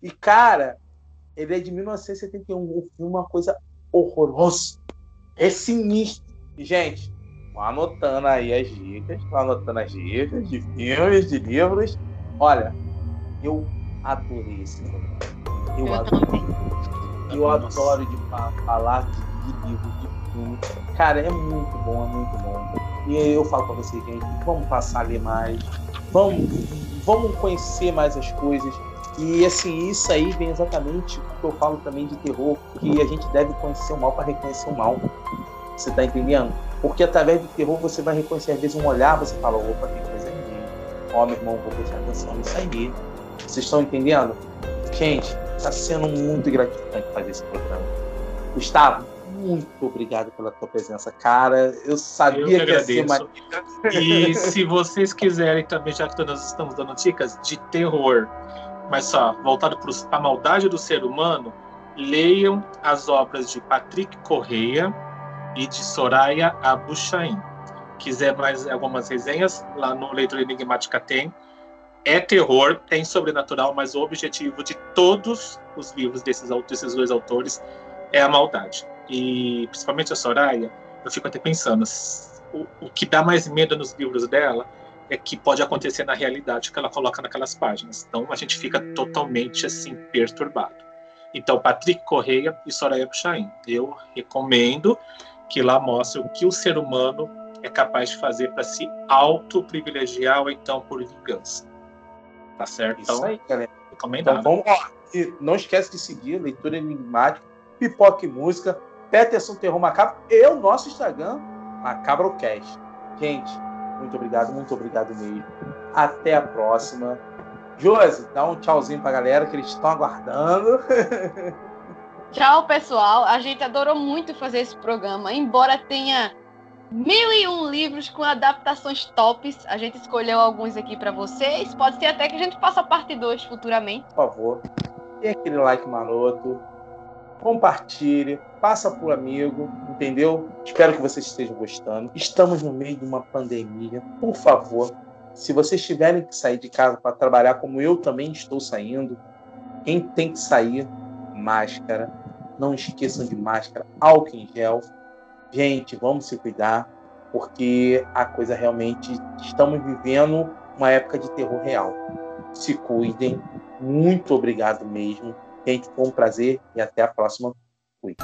e cara, ele é de 1971. O filme é uma coisa horrorosa. É sinistro. E, gente, anotando aí as dicas, anotando as dicas de filmes, de livros. Olha, eu adorei esse programa. Eu, Eu adoro. também. Eu adoro de fa- falar de, de livro, de filme. Cara, é muito bom, é muito bom. E eu falo pra vocês, gente, vamos passar a ler mais. Vamos, vamos conhecer mais as coisas. E assim, isso aí vem exatamente o que eu falo também de terror, que a gente deve conhecer o mal para reconhecer o mal. Você tá entendendo? Porque através do terror você vai reconhecer, às vezes, um olhar, você fala, opa, tem coisa aí. Ó, meu irmão, vou prestar atenção nisso aí. Vocês estão entendendo? Gente, está sendo muito gratificante fazer esse programa. Gustavo, muito obrigado pela tua presença, cara. Eu sabia Eu que que ia ser agradeço. E se vocês quiserem também, já que nós estamos dando dicas de terror, mas só voltado para a maldade do ser humano, leiam as obras de Patrick Correia e de Soraya Abuchain. Quiser mais algumas resenhas, lá no Leitura Enigmática tem. É terror, tem sobrenatural, mas o objetivo de todos os livros desses, desses dois autores é a maldade. E principalmente a Soraya, eu fico até pensando, o, o que dá mais medo nos livros dela é que pode acontecer na realidade que ela coloca naquelas páginas. Então a gente fica totalmente assim perturbado. Então Patrick Correia e Soraya Puchain, eu recomendo que lá mostre o que o ser humano é capaz de fazer para se auto-privilegiar ou então por vingança. Tá certo? Isso Então, aí, galera. Então recomendado. vamos lá. E não esquece de seguir Leitura Enigmática, Pipoca e Música, Peterson Terror Macabro e o nosso Instagram, MacabroCast. Gente, muito obrigado, muito obrigado mesmo. Até a próxima. Josi, dá um tchauzinho pra galera que eles estão aguardando. Tchau, pessoal. A gente adorou muito fazer esse programa, embora tenha mil e um livros com adaptações tops. A gente escolheu alguns aqui para vocês. Pode ser até que a gente faça parte 2 futuramente. Por favor, dê aquele like maroto, compartilhe, passa pro amigo, entendeu? Espero que vocês estejam gostando. Estamos no meio de uma pandemia. Por favor, se vocês tiverem que sair de casa para trabalhar, como eu também estou saindo, quem tem que sair, máscara. Não esqueçam de máscara, álcool em gel. Gente, vamos se cuidar, porque a coisa realmente estamos vivendo uma época de terror real. Se cuidem. Muito obrigado mesmo. Gente, foi um prazer e até a próxima. Fui.